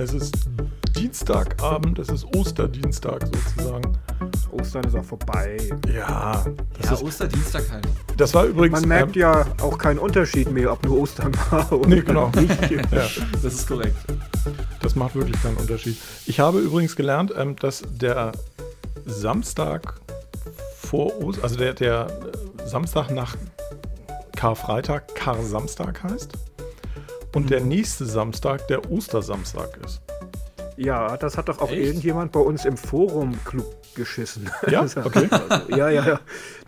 Es ist Dienstagabend, es ist Osterdienstag sozusagen. Ostern ist auch vorbei. Ja, das, Ja, ist, Osterdienstag halt. das war übrigens. Man merkt ähm, ja auch keinen Unterschied mehr, ob nur Ostern war oder Nee, genau. nicht. ja, Das ist korrekt. das macht wirklich keinen Unterschied. Ich habe übrigens gelernt, ähm, dass der Samstag vor Ostern, also der, der äh, Samstag nach Karfreitag Kar-Samstag heißt. Und der nächste Samstag der Ostersamstag ist. Ja, das hat doch auch Echt? irgendjemand bei uns im Forum-Club geschissen. Ja, okay. Also, ja, ja, ja.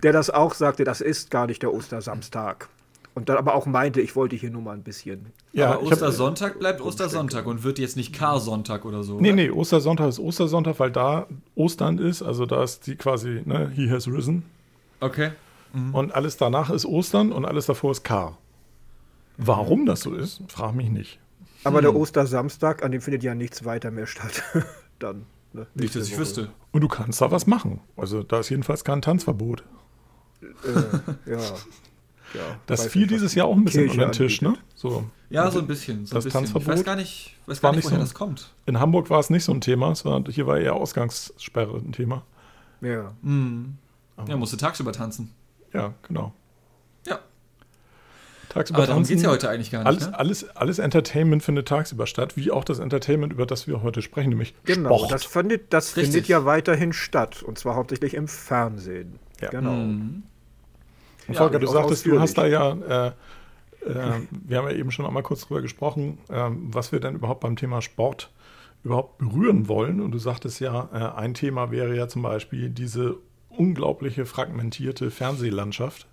Der das auch sagte, das ist gar nicht der Ostersamstag. Und dann aber auch meinte, ich wollte hier nur mal ein bisschen. Ja, Aber hab- Ostersonntag bleibt Ostersonntag und wird jetzt nicht Kar-Sonntag oder so. Nee, oder? nee, Ostersonntag ist Ostersonntag, weil da Ostern ist, also da ist die quasi, ne, he has risen. Okay. Und alles danach ist Ostern und alles davor ist Kar. Warum das so ist, frag mich nicht. Aber der Ostersamstag, an dem findet ja nichts weiter mehr statt. dann. Ne? Nicht, dass ich wüsste. Und du kannst da was machen. Also da ist jedenfalls kein Tanzverbot. Äh, ja. ja. Das fiel dieses Jahr auch ein bisschen Kirche unter den Tisch, ne? So. Ja, so ein bisschen. So Das ein bisschen. Tanzverbot Ich weiß gar nicht, weiß gar nicht woher so- das kommt. In Hamburg war es nicht so ein Thema, war, hier war eher Ausgangssperre ein Thema. Ja. Ja, musste tagsüber tanzen. Ja, genau. Ja. Tagsüber Aber darum geht es ja heute eigentlich gar nicht. Alles, ne? alles, alles Entertainment findet tagsüber statt, wie auch das Entertainment, über das wir heute sprechen, nämlich Genau, Sport. das, findet, das Richtig. findet ja weiterhin statt. Und zwar hauptsächlich im Fernsehen. Ja. Genau. Und Ja, Volker, und du sagtest, du hast da ja, äh, äh, wir haben ja eben schon einmal kurz drüber gesprochen, ähm, was wir denn überhaupt beim Thema Sport überhaupt berühren wollen. Und du sagtest ja, äh, ein Thema wäre ja zum Beispiel diese unglaubliche fragmentierte Fernsehlandschaft,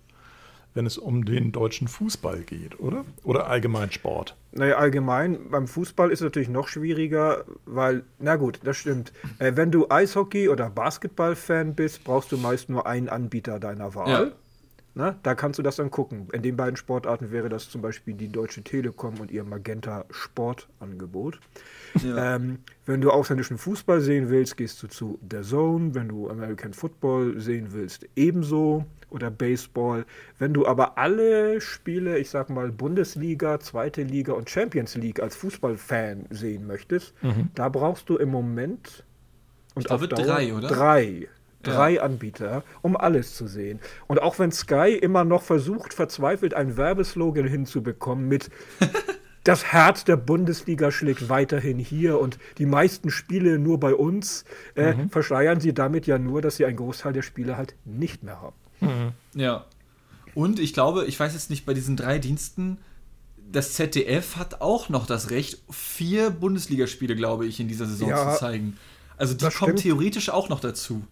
wenn es um den deutschen Fußball geht, oder? Oder allgemein Sport. Naja, allgemein, beim Fußball ist es natürlich noch schwieriger, weil, na gut, das stimmt. Äh, wenn du Eishockey- oder Basketball-Fan bist, brauchst du meist nur einen Anbieter deiner Wahl. Ja. Na, da kannst du das dann gucken. In den beiden Sportarten wäre das zum Beispiel die Deutsche Telekom und ihr Magenta Sportangebot. Ähm, wenn du ausländischen Fußball sehen willst, gehst du zu The Zone. Wenn du American Football sehen willst, ebenso. Oder Baseball. Wenn du aber alle Spiele, ich sag mal Bundesliga, Zweite Liga und Champions League als Fußballfan sehen möchtest, da brauchst du im Moment und glaube, drei, oder? Drei. Drei Anbieter, um alles zu sehen. Und auch wenn Sky immer noch versucht, verzweifelt einen Werbeslogan hinzubekommen mit das Herz der Bundesliga schlägt weiterhin hier und die meisten Spiele nur bei uns, äh, Mhm. verschleiern sie damit ja nur, dass sie einen Großteil der Spiele halt nicht mehr haben. Ja. Und ich glaube, ich weiß jetzt nicht, bei diesen drei Diensten, das ZDF hat auch noch das Recht, vier Bundesligaspiele, glaube ich, in dieser Saison Ja, zu zeigen. Also die kommen stimmt. theoretisch auch noch dazu.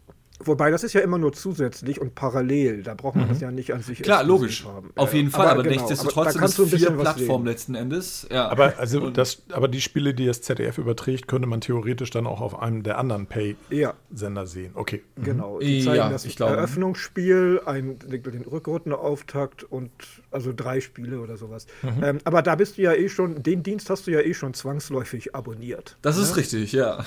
Wobei, das ist ja immer nur zusätzlich und parallel. Da braucht man das ja nicht an sich Mhm. Klar, logisch. haben. Auf jeden Fall, aber, genau, nichtsdestotrotz aber da sind kannst es vier Plattformen letzten Endes. Ja. Aber, also Und- das, aber die Spiele, die das ZDF überträgt, könnte man theoretisch dann auch auf einem der anderen Pay-Sender Ja, sehen. Okay. genau. Die Ja, zeigen das ich glaube. Eröffnungsspiel, ein, den Rückrundenauftakt und also drei Spiele oder sowas. Mhm. Ähm, aber da bist du ja eh schon, den Dienst hast du ja eh schon zwangsläufig abonniert. das ist richtig, ja.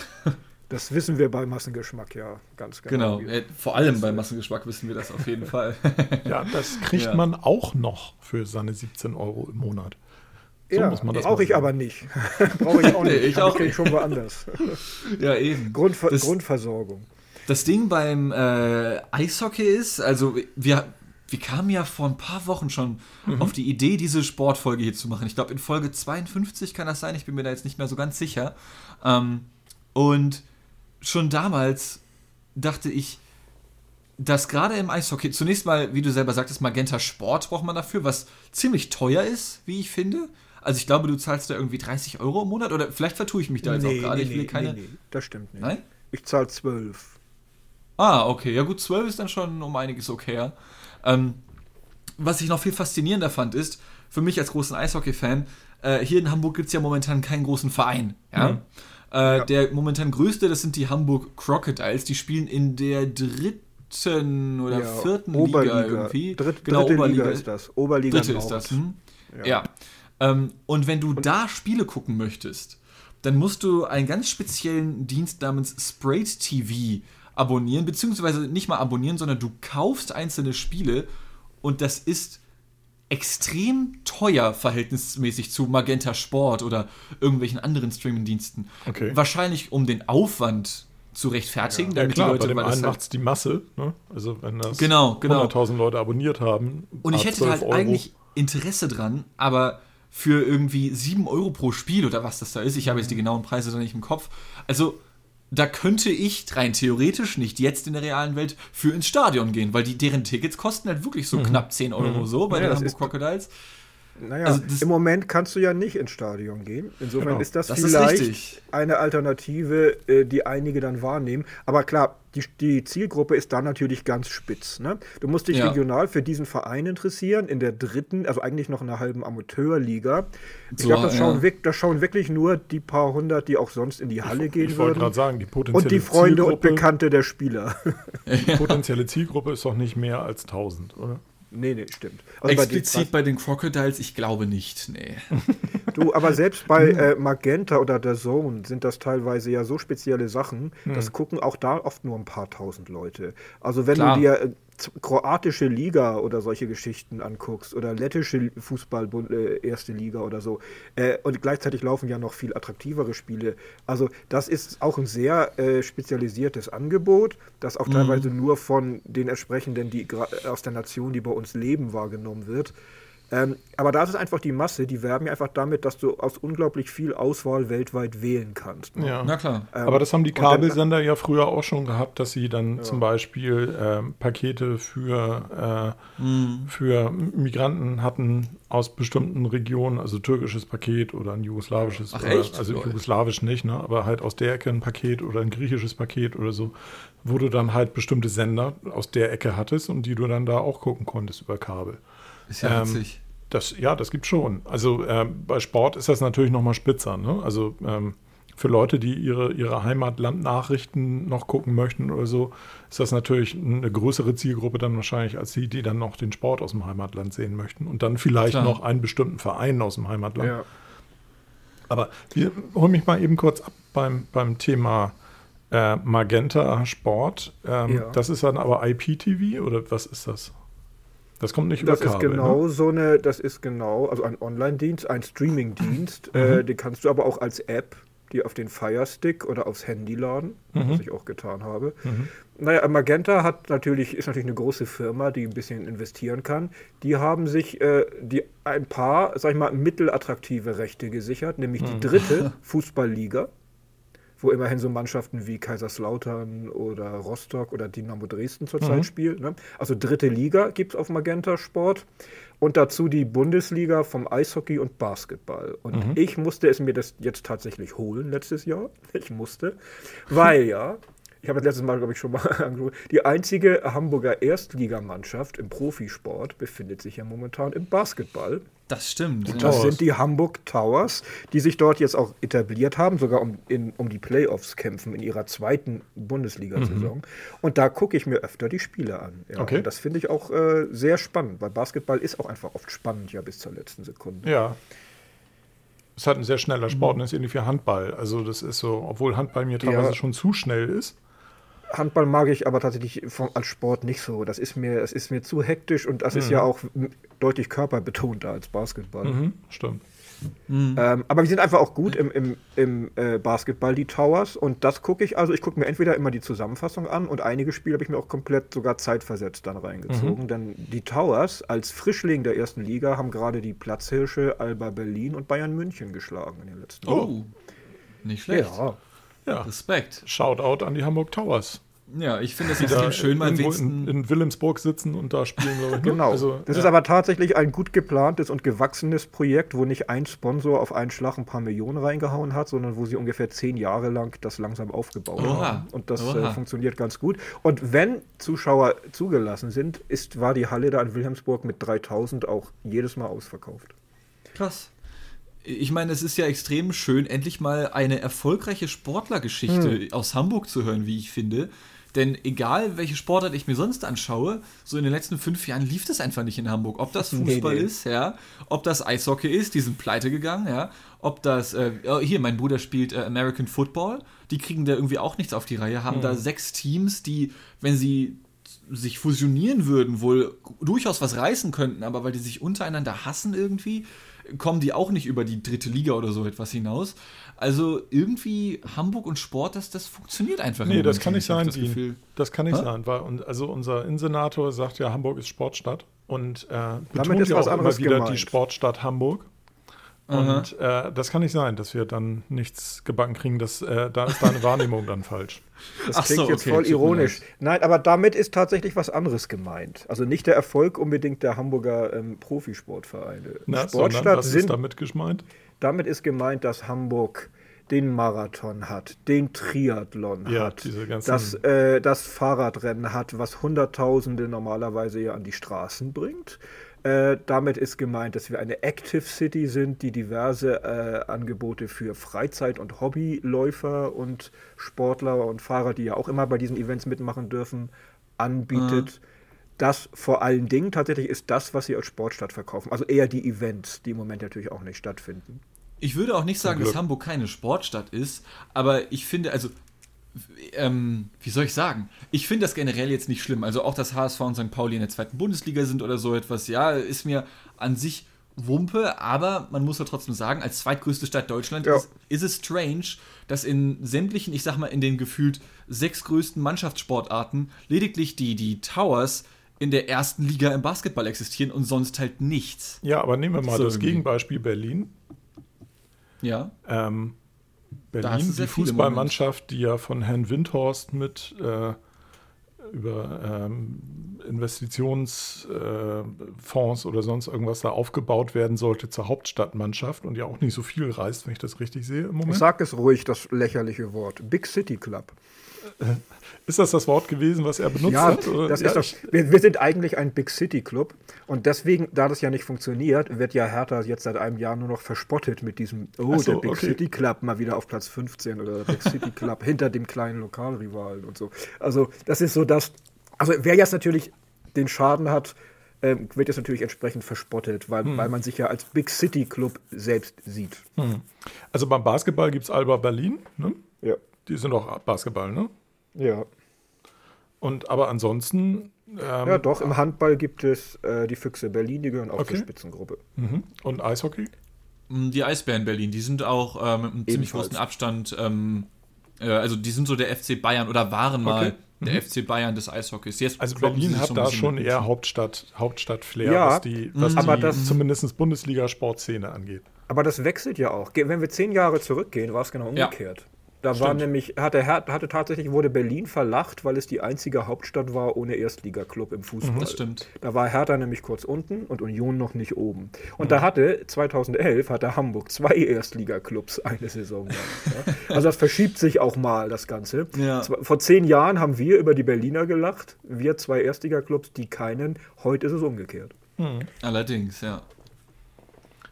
Das wissen wir bei Massengeschmack ja ganz genau. Genau. Äh, vor allem beim Massengeschmack wissen wir das auf jeden Fall. Ja, das kriegt Ja. man auch noch für seine 17 Euro im Monat. So ja, muss man das brauche ich aber nicht. brauche ich auch Nee, nicht. ich Hab auch nicht. schon woanders. ja, eben. Grundver Das- Grundversorgung. Das Ding beim äh, Eishockey ist, also wir, wir kamen ja vor ein paar Wochen schon Mhm. auf die Idee, diese Sportfolge hier zu machen. Ich glaube, in Folge 52 kann das sein, ich bin mir da jetzt nicht mehr so ganz sicher. Ähm, und schon damals dachte ich, dass gerade im Eishockey, zunächst mal, wie du selber sagtest, Magenta Sport braucht man dafür, was ziemlich teuer ist, wie ich finde. Also ich glaube, du zahlst da irgendwie 30 Euro im Monat oder vielleicht vertue ich mich da jetzt auch gerade. ich will keine. nee, das stimmt nicht. Nein? Ich zahle zwölf. Ah, okay. Ja gut, 12 ist dann schon um einiges okayer. Ähm, was ich noch viel faszinierender fand, ist, für mich als großen Eishockey-Fan, äh, hier in Hamburg gibt es ja momentan keinen großen Verein. Ja? Äh, Der momentan größte, das sind die Hamburg Crocodiles. Die spielen in der dritten oder Ja, vierten Oberliga. Liga irgendwie. Dritt, genau, dritte Oberliga Liga ist das. Oberliga Dritte Nord. ist das. Hm? Ja. Ähm, und wenn du da Spiele gucken möchtest, dann musst du einen ganz speziellen Dienst namens Sprayed TV abonnieren, beziehungsweise nicht mal abonnieren, sondern du kaufst einzelne Spiele und das ist extrem teuer verhältnismäßig zu Magenta Sport oder irgendwelchen anderen Streaming-Diensten. Okay. Wahrscheinlich um den Aufwand zu rechtfertigen, Ja, damit klar, die Leute bei dem einen halt- macht es die Masse. Ne? Also wenn das Genau, genau. 100.000 Leute abonniert haben. Und ich hätte 12 halt Euro. eigentlich Interesse dran, aber für irgendwie 7 Euro pro Spiel oder was das da ist, ich habe jetzt die genauen Preise da nicht im Kopf. Also, da könnte ich rein theoretisch nicht jetzt in der realen Welt für ins Stadion gehen, weil die, deren Tickets kosten halt wirklich so knapp 10 Euro so bei Ja, den Hamburg Crocodiles. Naja, Also das- im Moment kannst du ja nicht ins Stadion gehen. Insofern Genau. ist das, Das ist vielleicht richtig. eine Alternative, äh, die einige dann wahrnehmen. Aber klar, die, die Zielgruppe ist dann natürlich ganz spitz. Ne? Du musst dich Ja. regional für diesen Verein interessieren, in der dritten, also eigentlich noch in einer halben Amateurliga. Ich So, glaube, das, schauen ja. das schauen wirklich nur die paar hundert, die auch sonst in die Halle gehen Ich wollte würden. gerade sagen, die potenzielle Und die Freunde und Zielgruppe, Bekannte der Spieler. die potenzielle Zielgruppe ist doch nicht mehr als 1000, oder? Nee, nee, stimmt. Also bei den- Explizit bei den Crocodiles, ich glaube nicht, nee. Du, aber selbst bei äh, Magenta oder der Zone sind das teilweise ja so spezielle Sachen, das gucken auch da oft nur ein paar tausend Leute. Also wenn Klar. du dir äh, kroatische Liga oder solche Geschichten anguckst oder lettische Fußball äh, erste Liga oder so äh, und gleichzeitig laufen ja noch viel attraktivere Spiele. Also das ist auch ein sehr äh, spezialisiertes Angebot, das auch teilweise nur von den entsprechenden, die aus der Nation, die bei uns leben, wahrgenommen wird. Ähm, aber da ist es einfach die Masse, die werben ja einfach damit, dass du aus unglaublich viel Auswahl weltweit wählen kannst. ne? Ja. Na klar. Aber das haben die und dann- Kabelsender ja früher auch schon gehabt, dass sie dann zum Beispiel ähm, Pakete für, äh, Mhm. für Migranten hatten aus bestimmten Regionen, also türkisches Paket oder ein jugoslawisches. Ach, oder, echt? Also Lol. jugoslawisch nicht, ne? aber halt aus der Ecke ein Paket oder ein griechisches Paket oder so, wo du dann halt bestimmte Sender aus der Ecke hattest und die du dann da auch gucken konntest über Kabel. Ist ja Ähm, witzig. Das, ja, das gibt schon. Also ähm, bei Sport ist das natürlich noch mal spitzer. Ne? Also ähm, für Leute, die ihre, ihre Heimatlandnachrichten noch gucken möchten oder so, ist das natürlich eine größere Zielgruppe dann wahrscheinlich als die, die dann noch den Sport aus dem Heimatland sehen möchten und dann vielleicht Klar. noch einen bestimmten Verein aus dem Heimatland. Ja. Aber wir holen mich mal eben kurz ab beim, beim Thema äh, Magenta Sport. Ähm, Ja. Das ist dann aber IPTV oder was ist das? Das kommt nicht Das über ist Kabel. genau Ne? so eine, das ist genau, also ein Online-Dienst, ein Streaming-Dienst, äh, den kannst du aber auch als App, die auf den Fire Stick oder aufs Handy laden, was ich auch getan habe. Naja, Magenta hat natürlich, ist natürlich eine große Firma, die ein bisschen investieren kann. Die haben sich äh, die ein paar, sag ich mal, mittelattraktive Rechte gesichert, nämlich die dritte Fußballliga wo immerhin so Mannschaften wie Kaiserslautern oder Rostock oder Dynamo Dresden zurzeit spielen. Ne? Also dritte Liga gibt es auf Magenta Sport und dazu die Bundesliga vom Eishockey und Basketball. Und ich musste es mir das jetzt tatsächlich holen letztes Jahr. Ich musste, weil ja, ich habe das letztes Mal, glaube ich, schon mal angesprochen, die einzige Hamburger Erstligamannschaft im Profisport befindet sich ja momentan im Basketball. Das stimmt. Und das sind die Hamburg Towers, die sich dort jetzt auch etabliert haben, sogar um, in, um die Playoffs kämpfen in ihrer zweiten Bundesliga-Saison. Und da gucke ich mir öfter die Spiele an. Ja. Okay. Und das finde ich auch äh, sehr spannend, weil Basketball ist auch einfach oft spannend, ja, bis zur letzten Sekunde. Ja. Es ist halt ein sehr schneller Sport, Mhm. und das ist ähnlich wie Handball. Also das ist so, obwohl Handball mir teilweise Ja. schon zu schnell ist. Handball mag ich aber tatsächlich vom, als Sport nicht so. Das ist mir, das ist mir zu hektisch und das ist ja auch deutlich körperbetonter als Basketball. Mhm, stimmt. Ähm, aber die sind einfach auch gut im, im, im äh, Basketball, die Towers. Und das gucke ich, also ich gucke mir entweder immer die Zusammenfassung an und einige Spiele habe ich mir auch komplett sogar zeitversetzt dann reingezogen. Denn die Towers als Frischling der ersten Liga haben gerade die Platzhirsche Alba Berlin und Bayern München geschlagen in den letzten Oh, nicht schlecht. Ja. Ja. Respekt. Shoutout an die Hamburg Towers. Ja, ich finde das Die da extrem schön, mal in, in Wilhelmsburg sitzen und da spielen, ich. ne? Genau. Also, das ja. ist aber tatsächlich ein gut geplantes und gewachsenes Projekt, wo nicht ein Sponsor auf einen Schlag ein paar Millionen reingehauen hat, sondern wo sie ungefähr zehn Jahre lang das langsam aufgebaut Oha. haben. Und das äh, funktioniert ganz gut. Und wenn Zuschauer zugelassen sind, ist, war die Halle da in Wilhelmsburg mit 3000 auch jedes Mal ausverkauft. Krass. Ich meine, es ist ja extrem schön, endlich mal eine erfolgreiche Sportlergeschichte aus Hamburg zu hören, wie ich finde. Denn egal, welche Sportart ich mir sonst anschaue, so in den letzten fünf Jahren lief das einfach nicht in Hamburg. Ob das Nee, Fußball nee. ist, ja, ob das Eishockey ist, die sind pleite gegangen, ja, ob das, äh, oh, hier, mein Bruder spielt äh, American Football, die kriegen da irgendwie auch nichts auf die Reihe, haben da sechs Teams, die, wenn sie sich fusionieren würden, wohl durchaus was reißen könnten, aber weil die sich untereinander hassen irgendwie, kommen die auch nicht über die dritte Liga oder so etwas hinaus. Also irgendwie Hamburg und Sport, das, das funktioniert einfach Nee, im das kann nicht sein, das. Gefühl. Das kann nicht Hä? sein, weil und, also unser Innensenator sagt ja, Hamburg ist Sportstadt und äh, Damit betont ist ja was auch immer wieder gemeint. die Sportstadt Hamburg. Und äh, das kann nicht sein, dass wir dann nichts gebacken kriegen. Das, äh, da ist deine Wahrnehmung dann falsch. Das Ach klingt so, jetzt okay, voll ironisch. Nein, aber damit ist tatsächlich was anderes gemeint. Also nicht der Erfolg unbedingt der Hamburger ähm, Profisportvereine. Na, sondern Sportstadt was ist sind, damit gemeint? damit ist gemeint, dass Hamburg den Marathon hat, den Triathlon Ja, hat, diese ganzen- das, äh, das Fahrradrennen hat, was Hunderttausende normalerweise ja an die Straßen bringt. Äh, damit ist gemeint, dass wir eine Active City sind, die diverse äh, Angebote für Freizeit- und Hobbyläufer und Sportler und Fahrer, die ja auch immer bei diesen Events mitmachen dürfen, anbietet. Das vor allen Dingen tatsächlich ist das, was sie als Sportstadt verkaufen. Also eher die Events, die im Moment natürlich auch nicht stattfinden. Ich würde auch nicht sagen, dass Hamburg keine Sportstadt ist, aber ich finde, also, ähm, wie soll ich sagen? Ich finde das generell jetzt nicht schlimm. Also auch, dass HSV und St. Pauli in der zweiten Bundesliga sind oder so etwas, ja, ist mir an sich Wumpe, aber man muss ja trotzdem sagen, als zweitgrößte Stadt Deutschlands Ja. ist, ist es strange, dass in sämtlichen, ich sag mal, in den gefühlt sechs größten Mannschaftssportarten lediglich die, die Towers in der ersten Liga im Basketball existieren und sonst halt nichts. Ja, aber nehmen wir mal So das irgendwie. Gegenbeispiel Berlin. Ja. Ähm, Berlin, die Fußballmannschaft, die ja von Herrn Windhorst mit äh, über ähm, Investitionsfonds äh, oder sonst irgendwas da aufgebaut werden sollte zur Hauptstadtmannschaft und ja auch nicht so viel reist, wenn ich das richtig sehe im Moment. Sag es ruhig, das lächerliche Wort. Big City Club. Ist das das Wort gewesen, was er benutzt Ja, hat? Ja, doch, wir, wir sind eigentlich ein Big City Club und deswegen, da das ja nicht funktioniert, wird ja Hertha jetzt seit einem Jahr nur noch verspottet mit diesem, oh, so, der Big okay. City Club mal wieder auf Platz 15 oder der Big City Club hinter dem kleinen Lokalrivalen und so. Also, das ist so das, also wer jetzt natürlich den Schaden hat, ähm, wird jetzt natürlich entsprechend verspottet, weil, Hm. weil man sich ja als Big City Club selbst sieht. Also beim Basketball gibt es Alba Berlin, ne? Ja. Die sind auch Basketball, ne? Ja. Und aber ansonsten ähm, ja, doch, im Handball gibt es äh, die Füchse Berlin, die gehören auch Okay. zur Spitzengruppe. mhm. und Eishockey? Mm, Die Eisbären Berlin, die sind auch äh, mit einem ziemlich großen Abstand, ähm, äh, also die sind so der FC Bayern oder waren mal Okay. der FC Bayern des Eishockeys. Jetzt Also Berlin hat da schon eher Hauptstadt, Hauptstadt-Flair, Ja, was die, was aber die das- zumindest Bundesliga-Sportszene angeht. Aber das wechselt ja auch. Wenn wir zehn Jahre zurückgehen, war es genau Ja. Da war Stimmt. nämlich, hatte, hatte tatsächlich, wurde Berlin verlacht, weil es die einzige Hauptstadt war ohne Erstligaklub im Fußball. Das stimmt. Da war Hertha nämlich kurz unten und Union noch nicht oben. Und da hatte, 2011, hatte Hamburg zwei Erstligaklubs eine Saison lang. Ja. Also das verschiebt sich auch mal, das Ganze. Ja. Vor zehn Jahren haben wir über die Berliner gelacht. Wir zwei Erstligaklubs, die keinen. Heute ist es umgekehrt. Allerdings, ja.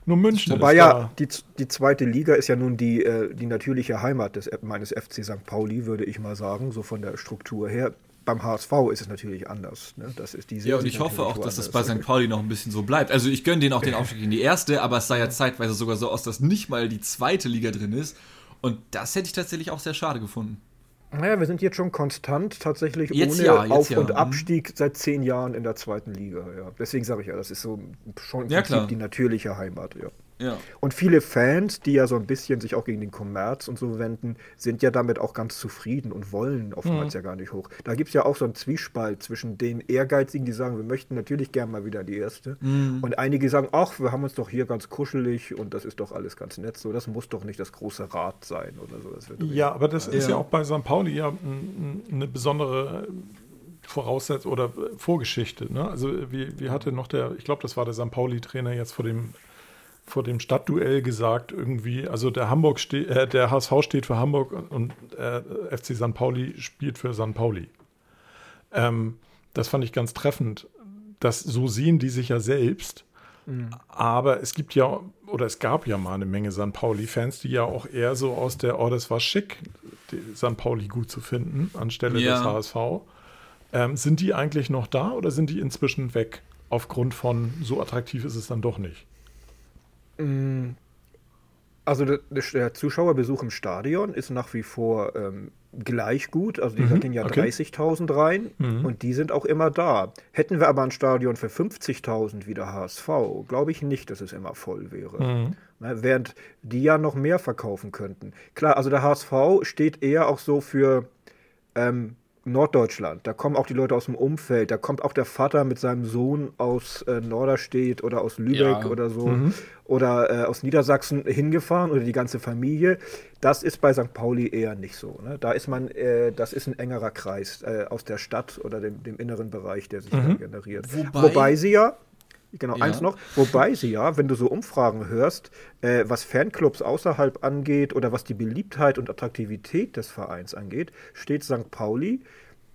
Nur München Wobei ist ja, da. die, die zweite Liga ist ja nun die, äh, die natürliche Heimat des, meines FC St. Pauli, würde ich mal sagen, so von der Struktur her. Beim HSV ist es natürlich anders. Ne? Das ist die Ja, und ich hoffe auch, dass das bei. St. Pauli noch ein bisschen so bleibt. Also ich gönne denen auch den Aufstieg in die erste, aber es sah ja zeitweise sogar so aus, dass nicht mal die zweite Liga drin ist. Und das hätte ich tatsächlich auch sehr schade gefunden. Naja, wir sind jetzt schon konstant tatsächlich Jetzt ohne ja, Auf- ja. und Mhm. Abstieg seit zehn Jahren in der zweiten Liga. Ja. Deswegen sage ich ja, das ist so schon im Ja, Prinzip klar. die natürliche Heimat. Ja. Ja. Und viele Fans, die ja so ein bisschen sich auch gegen den Kommerz und so wenden, sind ja damit auch ganz zufrieden und wollen oftmals ja gar nicht hoch. Da gibt es ja auch so einen Zwiespalt zwischen den Ehrgeizigen, die sagen, wir möchten natürlich gern mal wieder die erste. Und einige sagen, ach, wir haben uns doch hier ganz kuschelig und das ist doch alles ganz nett so. Das muss doch nicht das große Rad sein oder so. Das wird doch Ja, aber das ist Ja. ja auch bei St. Pauli ja eine besondere Voraussetzung oder äh, Vorgeschichte. Ne? Also wie, wie hatte noch der, ich glaube, das war der St. Pauli-Trainer jetzt vor dem vor dem Stadtduell gesagt irgendwie, also der Hamburg steht, äh, der HSV steht für Hamburg und, und äh, FC St. Pauli spielt für St. Pauli. Ähm, das fand ich ganz treffend. Das, so sehen die sich ja selbst. Aber es gibt ja, oder es gab ja mal eine Menge St. Pauli-Fans, die ja auch eher so aus der, oh, das war schick, St. Pauli gut zu finden, anstelle Ja. des HSV. Ähm, sind die eigentlich noch da oder sind die inzwischen weg? Aufgrund von, so attraktiv ist es dann doch nicht. Also der, der, Zuschauerbesuch im Stadion ist nach wie vor ähm, gleich gut. Also die mhm, gehen ja okay. 30.000 rein mhm. und die sind auch immer da. Hätten wir aber ein Stadion für 50.000 wie der HSV, glaube ich nicht, dass es immer voll wäre. Mhm. Na, während die ja noch mehr verkaufen könnten. Klar, also der HSV steht eher auch so für ähm, Norddeutschland. Da kommen auch die Leute aus dem Umfeld. Da kommt auch der Vater mit seinem Sohn aus äh, Norderstedt oder aus Lübeck ja. oder so mhm. oder äh, aus Niedersachsen hingefahren oder die ganze Familie. Das ist bei St. Pauli eher nicht so. Ne? Da ist man, äh, das ist ein engerer Kreis äh, aus der Stadt oder dem, dem, inneren Bereich, der sich mhm. generiert. Wobei, Wobei sie ja Genau, ja. eins noch. Wobei sie ja, wenn du so Umfragen hörst, äh, was Fanclubs außerhalb angeht oder was die Beliebtheit und Attraktivität des Vereins angeht, steht St. Pauli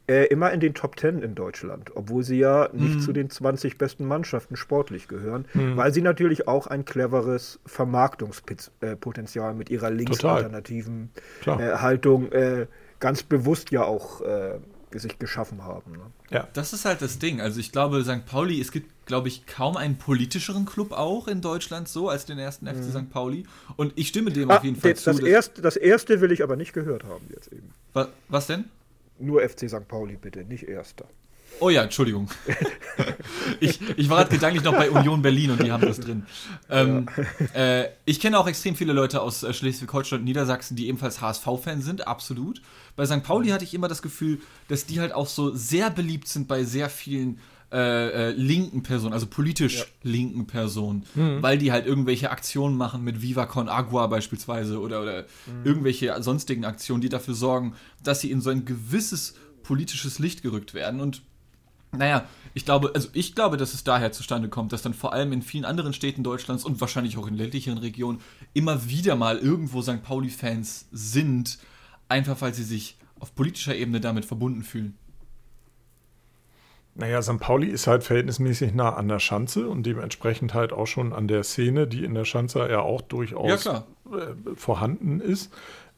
äh, immer in den Top Ten in Deutschland, obwohl sie ja nicht mhm. zu den 20 besten Mannschaften sportlich gehören, mhm. weil sie natürlich auch ein cleveres Vermarktungspotenzial mit ihrer linksalternativen äh, Haltung äh, ganz bewusst ja auch äh, sich geschaffen haben. Ne? Ja. Das ist halt das Ding. Also ich glaube, St. Pauli, es gibt, glaube ich, kaum einen politischeren Club auch in Deutschland so als den ersten FC mhm. St. Pauli. Und ich stimme dem ah, auf jeden Fall das, zu. Das erste, das erste will ich aber nicht gehört haben jetzt eben. Was, was denn? Nur FC St. Pauli bitte, nicht erster. Oh ja, Entschuldigung. ich, ich war gerade gedanklich noch bei Union Berlin und die haben das drin. Ähm, ja. äh, ich kenne auch extrem viele Leute aus äh, Schleswig-Holstein und Niedersachsen, die ebenfalls HSV-Fans sind, absolut. Bei St. Pauli hatte ich immer das Gefühl, dass die halt auch so sehr beliebt sind bei sehr vielen äh, äh, linken Personen, also politisch ja. linken Personen, mhm. weil die halt irgendwelche Aktionen machen mit Viva Con Agua beispielsweise oder, oder mhm. irgendwelche sonstigen Aktionen, die dafür sorgen, dass sie in so ein gewisses politisches Licht gerückt werden und naja, ich glaube, also ich glaube, dass es daher zustande kommt, dass dann vor allem in vielen anderen Städten Deutschlands und wahrscheinlich auch in ländlicheren Regionen immer wieder mal irgendwo St. Pauli-Fans sind, einfach weil sie sich auf politischer Ebene damit verbunden fühlen. Naja, St. Pauli ist halt verhältnismäßig nah an der Schanze und dementsprechend halt auch schon an der Szene, die in der Schanze ja auch durchaus ja, äh, vorhanden ist.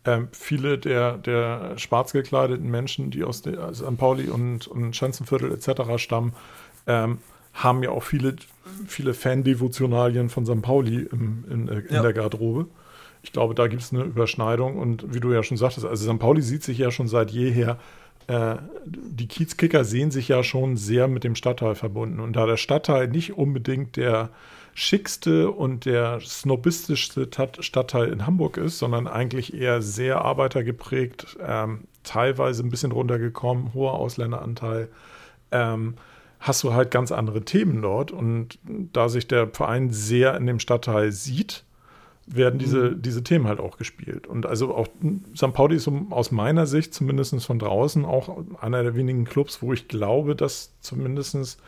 Ähm, viele der, der schwarz gekleideten Menschen, die aus der, also St. Pauli und, und Schanzenviertel etc. stammen, ähm, haben ja auch viele, viele Fan-Devotionalien von St. Pauli im, in, in ja. der Garderobe. Ich glaube, da gibt es eine Überschneidung und wie du ja schon sagtest, also St. Pauli sieht sich ja schon seit jeher, äh, die Kiezkicker sehen sich ja schon sehr mit dem Stadtteil verbunden. Und da der Stadtteil nicht unbedingt der schickste und der snobistischste Stadtteil in Hamburg ist, sondern eigentlich eher sehr arbeitergeprägt, ähm, teilweise ein bisschen runtergekommen, hoher Ausländeranteil, ähm, hast du halt ganz andere Themen dort. Und da sich der Verein sehr in dem Stadtteil sieht, werden diese, mhm. diese Themen halt auch gespielt. Und also auch St. Pauli ist aus meiner Sicht, zumindest von draußen, auch einer der wenigen Clubs, wo ich glaube, dass zumindest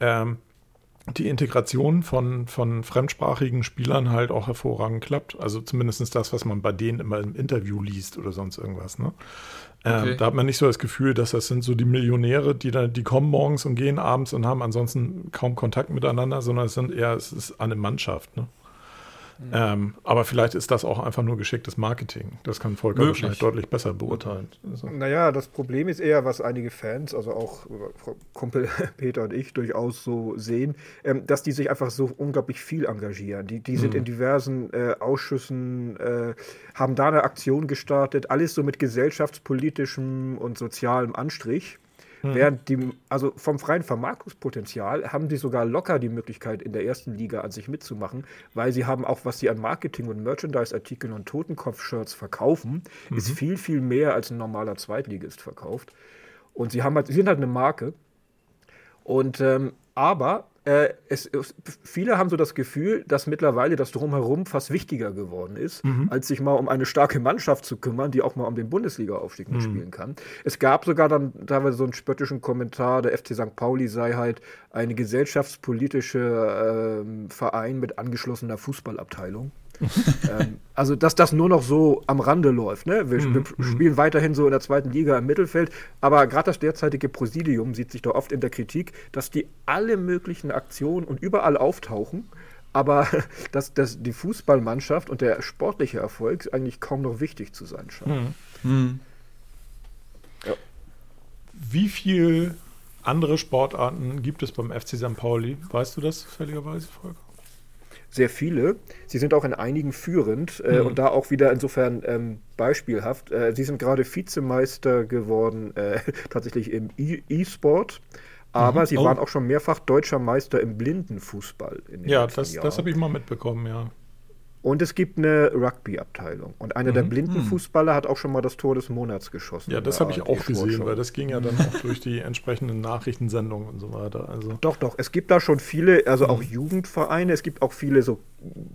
ähm, die Integration von, von fremdsprachigen Spielern halt auch hervorragend klappt. Also zumindest das, was man bei denen immer im Interview liest oder sonst irgendwas. Ne? Ähm, okay. da hat man nicht so das Gefühl, dass das sind so die Millionäre, die da, die kommen morgens und gehen abends und haben ansonsten kaum Kontakt miteinander, sondern es sind eher, es ist eine Mannschaft. Ne? Ähm, aber vielleicht ist das auch einfach nur geschicktes Marketing. Das kann Volker Möglich. wahrscheinlich deutlich besser beurteilen. Also. Naja, das Problem ist eher, was einige Fans, also auch Frau Kumpel Peter und ich durchaus so sehen, ähm, dass die sich einfach so unglaublich viel engagieren. Die, die sind mhm. in diversen äh, Ausschüssen, äh, haben da eine Aktion gestartet, alles so mit gesellschaftspolitischem und sozialem Anstrich. Mhm. Während die, also vom freien Vermarktungspotenzial haben die sogar locker die Möglichkeit, in der ersten Liga an sich mitzumachen, weil sie haben auch, was sie an Marketing und Merchandise-Artikeln und Totenkopf-Shirts verkaufen, mhm. ist viel, viel mehr als ein normaler Zweitligist verkauft. Und sie haben halt, sie sind halt eine Marke. Und ähm, aber äh, es, viele haben so das Gefühl, dass mittlerweile das Drumherum fast wichtiger geworden ist, mhm. als sich mal um eine starke Mannschaft zu kümmern, die auch mal um den Bundesliga-Aufstieg mhm. mitspielen kann. Es gab sogar dann teilweise so einen spöttischen Kommentar, der FC St. Pauli sei halt eine gesellschaftspolitische äh, Verein mit angeschlossener Fußballabteilung. ähm, also, dass das nur noch so am Rande läuft. Ne? Wir, mhm. wir spielen weiterhin so in der zweiten Liga im Mittelfeld, aber gerade das derzeitige Präsidium sieht sich da oft in der Kritik, dass die alle möglichen Aktionen und überall auftauchen, aber dass, dass die Fußballmannschaft und der sportliche Erfolg eigentlich kaum noch wichtig zu sein scheint. Mhm. Mhm. Ja. Wie viel andere Sportarten gibt es beim FC St. Pauli? Weißt du das zufälligerweise, Volker? Sehr viele. Sie sind auch in einigen führend äh, mhm. und da auch wieder insofern ähm, beispielhaft. Äh, sie sind gerade Vizemeister geworden, äh, tatsächlich im E-Sport. aber mhm. sie oh. waren auch schon mehrfach deutscher Meister im Blindenfußball. ja, das, das habe ich mal mitbekommen, ja. Und es gibt eine Rugby-Abteilung. Und einer mhm. der blinden. Fußballer hat auch schon mal das Tor des Monats geschossen. Ja, das habe ich auch gesehen, weil das ging ja dann auch durch die entsprechenden Nachrichtensendungen und so weiter. Also. Doch, doch. Es gibt da schon viele, also mhm. auch Jugendvereine. Es gibt auch viele so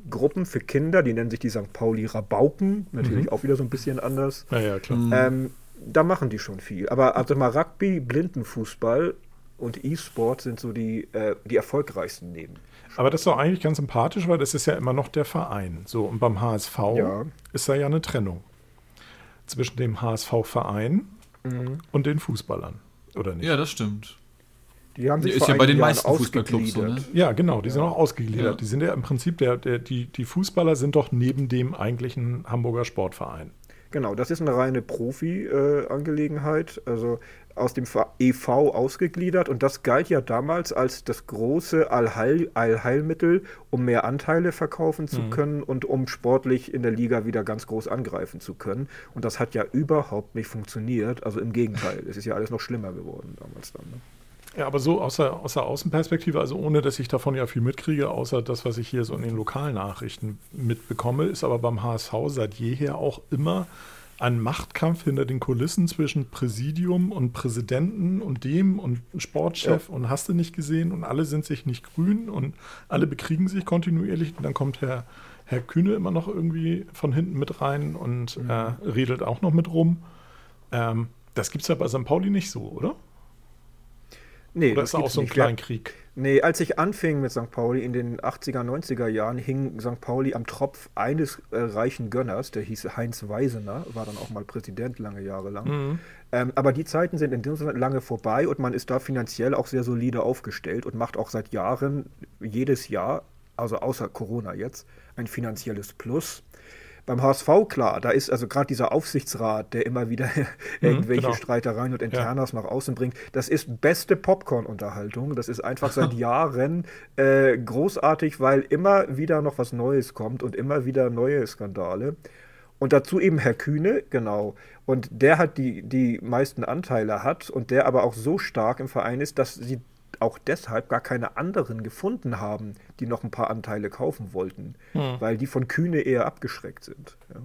Gruppen für Kinder, die nennen sich die St. Pauli Rabauken. Natürlich mhm. auch wieder so ein bisschen anders. Ja, ja, klar. Ähm, da machen die schon viel. Aber also mal Rugby, Blindenfußball und E-Sport sind so die, äh, die erfolgreichsten neben. Aber das ist doch eigentlich ganz sympathisch, weil das ist ja immer noch der Verein. So, und beim HSV ja. ist da ja eine Trennung zwischen dem HSV-Verein mhm. und den Fußballern, oder nicht? Ja, das stimmt. Die haben sich ist ja bei den meisten Fußballclubs so, ne? Ja, genau, die ja. sind auch ausgegliedert. Ja. Die sind ja im Prinzip, der, der, die, die Fußballer sind doch neben dem eigentlichen Hamburger Sportverein. Genau, das ist eine reine Profi-Angelegenheit. Äh, also aus dem EV ausgegliedert und das galt ja damals als das große Allheil Allheilmittel, um mehr Anteile verkaufen zu mhm. können und um sportlich in der Liga wieder ganz groß angreifen zu können. Und das hat ja überhaupt nicht funktioniert. Also im Gegenteil, es ist ja alles noch schlimmer geworden damals dann. Ne? Ja, aber so aus der, aus der Außenperspektive, also ohne dass ich davon ja viel mitkriege, außer das, was ich hier so in den Lokalnachrichten mitbekomme, ist aber beim HSV seit jeher auch immer ein Machtkampf hinter den Kulissen zwischen Präsidium und Präsidenten und dem und Sportchef ja. und hast du nicht gesehen und alle sind sich nicht grün und alle bekriegen sich kontinuierlich und dann kommt Herr, Herr Kühne immer noch irgendwie von hinten mit rein und mhm. äh, redet auch noch mit rum. Ähm, das gibt es ja bei St. Pauli nicht so, oder? Nee, Oder ist das auch so ein Kleinkrieg? Nee, als ich anfing mit St. Pauli in den 80er, 90er Jahren, hing St. Pauli am Tropf eines äh, reichen Gönners, der hieß Heinz Weisener, war dann auch mal Präsident lange Jahre lang. Mhm. Ähm, aber die Zeiten sind in dem Sinne lange vorbei und man ist da finanziell auch sehr solide aufgestellt und macht auch seit Jahren jedes Jahr, also außer Corona jetzt, ein finanzielles Plus. Beim HSV, klar, da ist also gerade dieser Aufsichtsrat, der immer wieder mhm, irgendwelche genau. Streitereien und Internas ja. nach außen bringt, das ist beste Popcorn-Unterhaltung. Das ist einfach seit Jahren äh, großartig, weil immer wieder noch was Neues kommt und immer wieder neue Skandale. Und dazu eben Herr Kühne, genau. Und der hat die, die meisten Anteile hat und der aber auch so stark im Verein ist, dass sie auch deshalb gar keine anderen gefunden haben, die noch ein paar Anteile kaufen wollten, hm. weil die von Kühne eher abgeschreckt sind. Ja.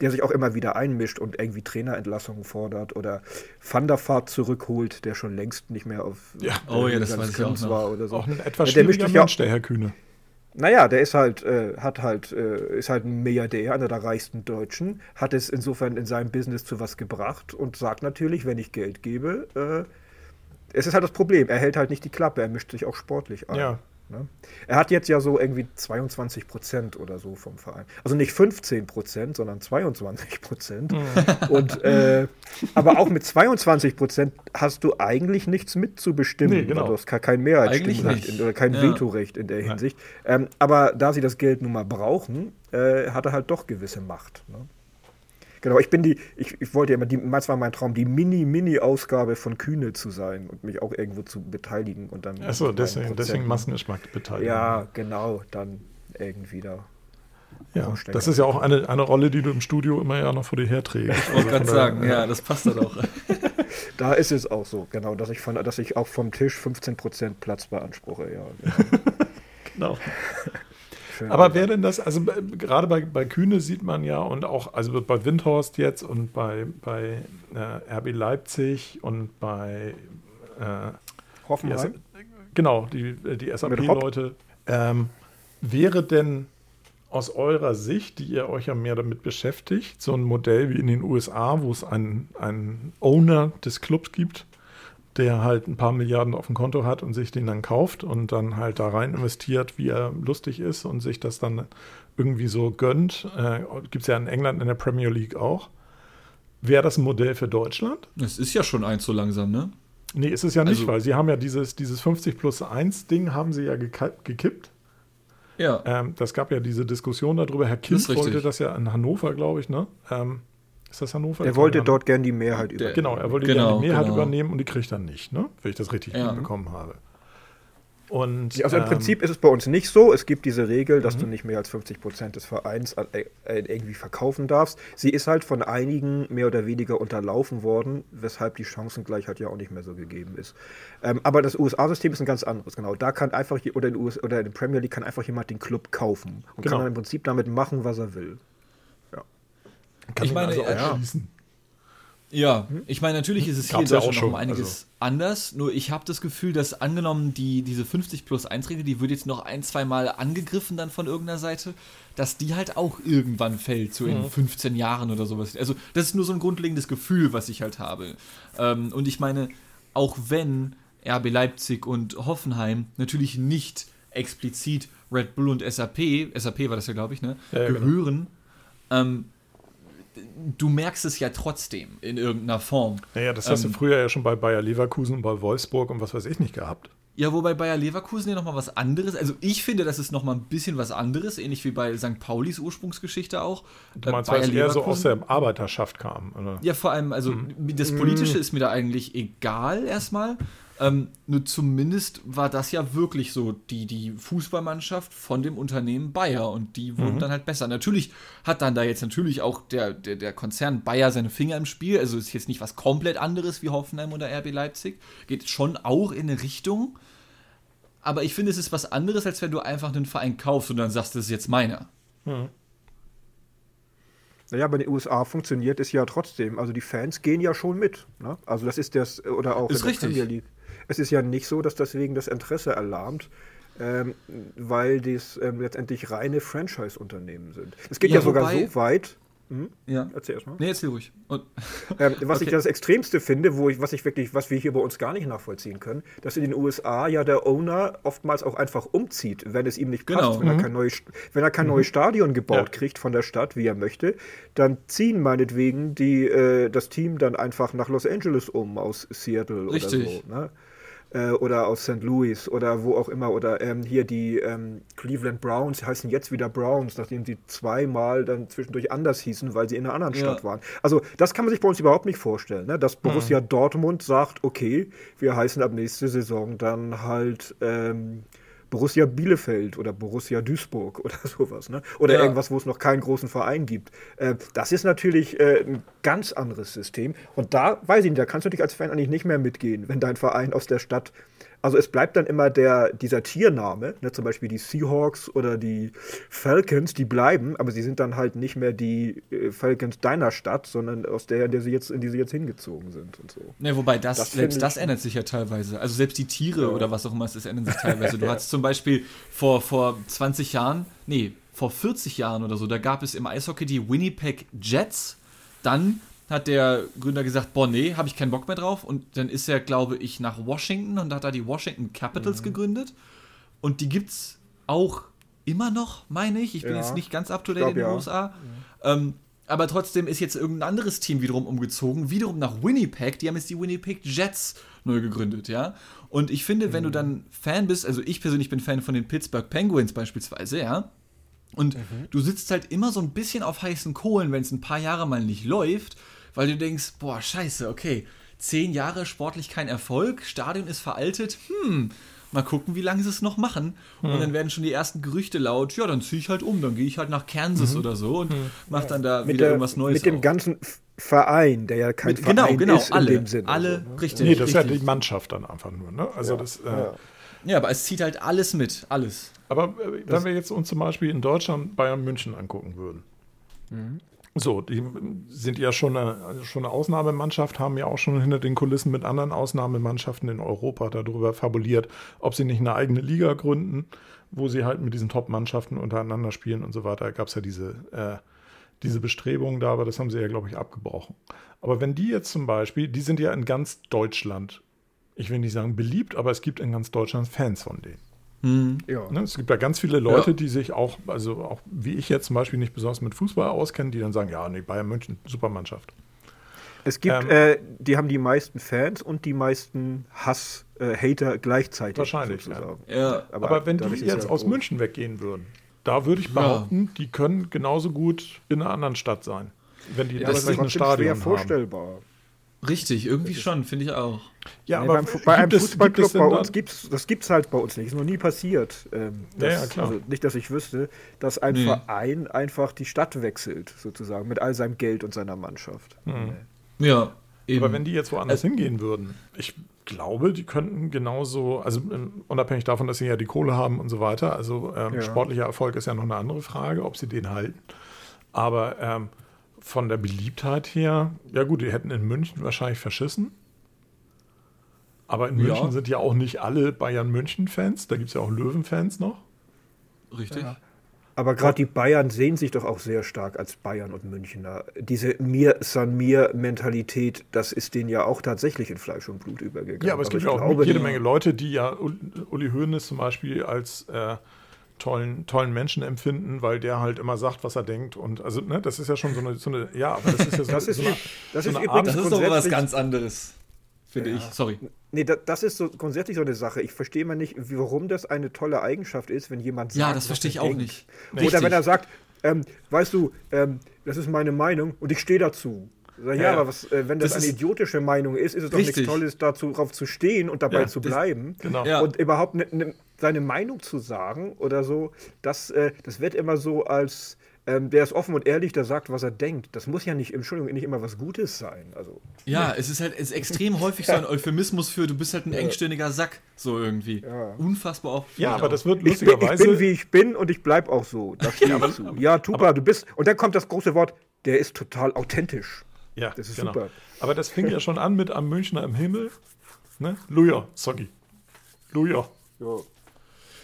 Der sich auch immer wieder einmischt und irgendwie Trainerentlassungen fordert oder Van der Vaart zurückholt, der schon längst nicht mehr auf ja. oh, ja, das weiß ich auch war oder so. Auch ein etwas ja, der schwieriger Mensch, der Herr Kühne. Naja, der ist halt, äh, hat halt, äh, ist halt ein Milliardär, einer der reichsten Deutschen, hat es insofern in seinem Business zu was gebracht und sagt natürlich, wenn ich Geld gebe, äh, es ist halt das Problem, er hält halt nicht die Klappe, er mischt sich auch sportlich ein. Ja. Ne? Er hat jetzt ja so irgendwie 22 Prozent oder so vom Verein. Also nicht 15 Prozent, sondern 22 Prozent. Mhm. Und, äh, aber auch mit 22 Prozent hast du eigentlich nichts mitzubestimmen. Nee, genau. Du hast kein Mehrheitsstimmrecht oder kein ja. Vetorecht in der Hinsicht. Ähm, aber da sie das Geld nun mal brauchen, äh, hat er halt doch gewisse Macht. Ne? Genau, ich bin die, ich, ich wollte ja immer, die, das war mein Traum, die Mini-Mini-Ausgabe von Kühne zu sein und mich auch irgendwo zu beteiligen und dann. Achso, deswegen, deswegen Massengeschmack beteiligen. Ja, genau, dann irgendwie da. Ja, das ist ja auch eine, eine Rolle, die du im Studio immer ja noch vor dir herträgst. Ich wollte gerade sagen, ja, das passt dann auch. da ist es auch so, genau, dass ich, von, dass ich auch vom Tisch 15% Platz beanspruche, ja. Genau. genau. Schön Aber wäre denn das, also gerade bei, bei Kühne sieht man ja und auch, also bei Windhorst jetzt und bei, bei äh, RB Leipzig und bei äh, Hoffenheim. Die, genau, die, die SAP-Leute. Ähm, wäre denn aus eurer Sicht, die ihr euch ja mehr damit beschäftigt, so ein Modell wie in den USA, wo es einen, einen Owner des Clubs gibt, der halt ein paar Milliarden auf dem Konto hat und sich den dann kauft und dann halt da rein investiert, wie er lustig ist und sich das dann irgendwie so gönnt. Äh, Gibt es ja in England in der Premier League auch. Wäre das ein Modell für Deutschland? Es ist ja schon eins so langsam, ne? Nee, ist es ja nicht, also, weil sie haben ja dieses, dieses 50 plus 1 Ding haben sie ja gekippt. Ja. Ähm, das gab ja diese Diskussion darüber. Herr Kind wollte das ja in Hannover, glaube ich, ne? Ähm, ist das Hannover? Er wollte dort gern die Mehrheit übernehmen. Genau, er wollte genau, gerne die Mehrheit genau. übernehmen und die kriegt er nicht, ne? wenn ich das richtig ja. mitbekommen habe. Und, also im ähm, Prinzip ist es bei uns nicht so. Es gibt diese Regel, dass mhm. du nicht mehr als 50 Prozent des Vereins äh, äh, irgendwie verkaufen darfst. Sie ist halt von einigen mehr oder weniger unterlaufen worden, weshalb die Chancengleichheit ja auch nicht mehr so gegeben ist. Ähm, aber das USA-System ist ein ganz anderes. Genau, da kann einfach oder in, US oder in der Premier League kann einfach jemand den Club kaufen und genau. kann dann im Prinzip damit machen, was er will. Ja. Kann ich meine, also ja. Ja, hm? ich meine, natürlich ist es hier in Deutschland ja noch um einiges also. anders. Nur ich habe das Gefühl, dass angenommen die, diese 50 plus 1 Regel, die wird jetzt noch ein, zwei Mal angegriffen dann von irgendeiner Seite, dass die halt auch irgendwann fällt, so in 15 mhm. Jahren oder sowas. Also das ist nur so ein grundlegendes Gefühl, was ich halt habe. Ähm, und ich meine, auch wenn RB Leipzig und Hoffenheim natürlich nicht explizit Red Bull und SAP, SAP war das ja, glaube ich, ne, ja, ja, genau. gehören, genau. ähm, du merkst es ja trotzdem in irgendeiner Form. Naja, das hast ähm, du früher ja schon bei Bayer Leverkusen und bei Wolfsburg und was weiß ich nicht gehabt. Ja, wobei Bayer Leverkusen ja nochmal was anderes. Also ich finde, das ist nochmal ein bisschen was anderes, ähnlich wie bei St. Paulis Ursprungsgeschichte auch. Du meinst, weil es eher so aus der Arbeiterschaft kam, oder? Ja, vor allem, also mhm. das Politische mhm. ist mir da eigentlich egal erstmal. Ähm, nur zumindest war das ja wirklich so die, die Fußballmannschaft von dem Unternehmen Bayer und die wurden mhm. dann halt besser. Natürlich hat dann da jetzt natürlich auch der, der, der Konzern Bayer seine Finger im Spiel, also ist jetzt nicht was komplett anderes wie Hoffenheim oder RB Leipzig, geht schon auch in eine Richtung, aber ich finde, es ist was anderes, als wenn du einfach einen Verein kaufst und dann sagst, das ist jetzt meiner. Mhm. Naja, bei den USA funktioniert es ja trotzdem. Also die Fans gehen ja schon mit. Ne? Also das ist das, oder auch ist in der richtig. Premier League. Es ist ja nicht so, dass deswegen das Interesse erlahmt, ähm, weil dies ähm, letztendlich reine Franchise-Unternehmen sind. Es geht ja, ja sogar wobei, so weit. Hm? Ja. Erzähl erstmal. Nee, erzähl ruhig. Ähm, was okay. ich das Extremste finde, wo ich, was ich wirklich, was wir hier bei uns gar nicht nachvollziehen können, dass in den USA ja der Owner oftmals auch einfach umzieht, wenn es ihm nicht passt, genau. wenn, mhm. er kein neues, wenn er kein mhm. neues Stadion gebaut ja. kriegt von der Stadt, wie er möchte, dann ziehen meinetwegen die, äh, das Team dann einfach nach Los Angeles um aus Seattle Richtig. oder so. Ne? Äh, oder aus St. Louis oder wo auch immer. Oder ähm, hier die ähm, Cleveland Browns heißen jetzt wieder Browns, nachdem sie zweimal dann zwischendurch anders hießen, weil sie in einer anderen ja. Stadt waren. Also das kann man sich bei uns überhaupt nicht vorstellen, ne? dass Borussia mhm. Dortmund sagt, okay, wir heißen ab nächste Saison dann halt ähm, Borussia Bielefeld oder Borussia Duisburg oder sowas. Ne? Oder ja. irgendwas, wo es noch keinen großen Verein gibt. Äh, das ist natürlich äh, ein ganz anderes System. Und da weiß ich nicht, da kannst du dich als Fan eigentlich nicht mehr mitgehen, wenn dein Verein aus der Stadt also es bleibt dann immer der, dieser Tiername, ne, zum Beispiel die Seahawks oder die Falcons, die bleiben, aber sie sind dann halt nicht mehr die äh, Falcons deiner Stadt, sondern aus der, in, der sie jetzt, in die sie jetzt hingezogen sind und so. Ne, wobei das, das selbst das ändert sich ja teilweise. Also selbst die Tiere ja. oder was auch immer es ist, ändern sich teilweise. Du hast zum Beispiel vor, vor 20 Jahren, nee, vor 40 Jahren oder so, da gab es im Eishockey die Winnipeg Jets. Dann hat der Gründer gesagt, boah, nee, habe ich keinen Bock mehr drauf. Und dann ist er, glaube ich, nach Washington und hat da die Washington Capitals mhm. gegründet. Und die gibt es auch immer noch, meine ich. Ich bin ja. jetzt nicht ganz up to date in den ja. USA. Ja. Ähm, aber trotzdem ist jetzt irgendein anderes Team wiederum umgezogen, wiederum nach Winnipeg. Die haben jetzt die Winnipeg Jets neu gegründet, ja. Und ich finde, wenn du mhm. dann Fan bist, also ich persönlich bin Fan von den Pittsburgh Penguins beispielsweise, ja. Und mhm. du sitzt halt immer so ein bisschen auf heißen Kohlen, wenn es ein paar Jahre mal nicht läuft weil du denkst, boah, scheiße, okay, zehn Jahre sportlich kein Erfolg, Stadion ist veraltet, hm, mal gucken, wie lange sie es noch machen. Hm. Und dann werden schon die ersten Gerüchte laut, ja, dann ziehe ich halt um, dann gehe ich halt nach Kansas mhm. oder so und mhm. mach dann da mit wieder der, irgendwas Neues. Mit dem auf. ganzen Verein, der ja kein mit, genau, Verein genau, ist alle, in dem Sinne. Alle, so, ne? richtig. Nee, das richtig. ist ja die Mannschaft dann einfach nur, ne? Also ja, das. Äh, ja. ja. aber es zieht halt alles mit, alles. Aber äh, wenn wir jetzt uns zum Beispiel in Deutschland Bayern München angucken würden, mhm. So, die sind ja schon eine, schon eine Ausnahmemannschaft, haben ja auch schon hinter den Kulissen mit anderen Ausnahmemannschaften in Europa darüber fabuliert, ob sie nicht eine eigene Liga gründen, wo sie halt mit diesen Top-Mannschaften untereinander spielen und so weiter. Da gab es ja diese, äh, diese Bestrebungen da, aber das haben sie ja, glaube ich, abgebrochen. Aber wenn die jetzt zum Beispiel, die sind ja in ganz Deutschland, ich will nicht sagen beliebt, aber es gibt in ganz Deutschland Fans von denen. Mhm. Ja. Ne, es gibt ja ganz viele Leute, ja. die sich auch, also auch wie ich jetzt zum Beispiel nicht besonders mit Fußball auskennen, die dann sagen, ja, nee, Bayern München, Supermannschaft. Es gibt, ähm, äh, die haben die meisten Fans und die meisten Hass-Hater äh, gleichzeitig. Wahrscheinlich, sozusagen. ja. ja. Aber, Aber, wenn die jetzt ja aus groß. München weggehen würden, da würde ich behaupten, die können genauso gut in einer anderen Stadt sein. Wenn die das ist ein Stadion schwer haben. vorstellbar. Richtig, irgendwie schon, finde ich auch. Ja, aber beim, bei einem Fußballclub bei uns gibt's, das gibt es halt bei uns nicht. Ist noch nie passiert. Ähm, dass, ja, ja, klar. Also nicht, dass ich wüsste, dass ein nee. Verein einfach die Stadt wechselt, sozusagen, mit all seinem Geld und seiner Mannschaft. Mhm. Ja, eben. Aber wenn die jetzt woanders also, hingehen würden, ich glaube, die könnten genauso, also ähm, unabhängig davon, dass sie ja die Kohle haben und so weiter, also ähm, ja. sportlicher Erfolg ist ja noch eine andere Frage, ob sie den halten. Aber ähm, von der Beliebtheit her, ja gut, die hätten in München wahrscheinlich verschissen. Aber in München ja. sind ja auch nicht alle Bayern München-Fans. Da gibt es ja auch Löwen-Fans noch. Richtig. Ja. Aber gerade die Bayern sehen sich doch auch sehr stark als Bayern und Münchner. Diese mir san mir Mentalität, das ist denen ja auch tatsächlich in Fleisch und Blut übergegangen. Ja, aber es aber gibt ja auch glaube, jede Menge Leute, die ja Uli Hoeneß zum Beispiel als äh, tollen, tollen Menschen empfinden, weil der halt immer sagt, was er denkt. Und also, ne, das ist ja schon so eine, so eine ja, aber das ist ja so, das ist, so eine, das so ist übrigens Das ist doch was ganz anderes, finde ja. ich. Sorry. Nee, das, das ist so grundsätzlich so eine Sache. Ich verstehe mal nicht, warum das eine tolle Eigenschaft ist, wenn jemand sagt. Ja, das verstehe ich auch denkt. nicht. Richtig. Oder wenn er sagt, ähm, weißt du, ähm, das ist meine Meinung und ich stehe dazu. Ja, ja, aber was, äh, wenn das, das eine idiotische Meinung ist, ist es doch richtig. nichts Tolles, dazu drauf zu stehen und dabei ja, zu bleiben. Das, genau. Ja. Und überhaupt ne, ne, seine Meinung zu sagen oder so, das, äh, das wird immer so als ähm, der ist offen und ehrlich, der sagt, was er denkt. Das muss ja nicht, Entschuldigung, nicht immer was Gutes sein. Also, ja, es ist halt es ist extrem häufig so ein Euphemismus für, du bist halt ein engstirniger Sack, so irgendwie. Ja. Unfassbar auch. Ja, aber auch. das wird lustigerweise. Ich bin, ich bin, wie ich bin und ich bleib auch so. Da stehe ich zu. Ja, Tupa, du bist. Und dann kommt das große Wort, der ist total authentisch. Ja, das ist genau. super. Aber das fing ja schon an mit am Münchner im Himmel. Ne? Luja, Soggy. Luja. Ja.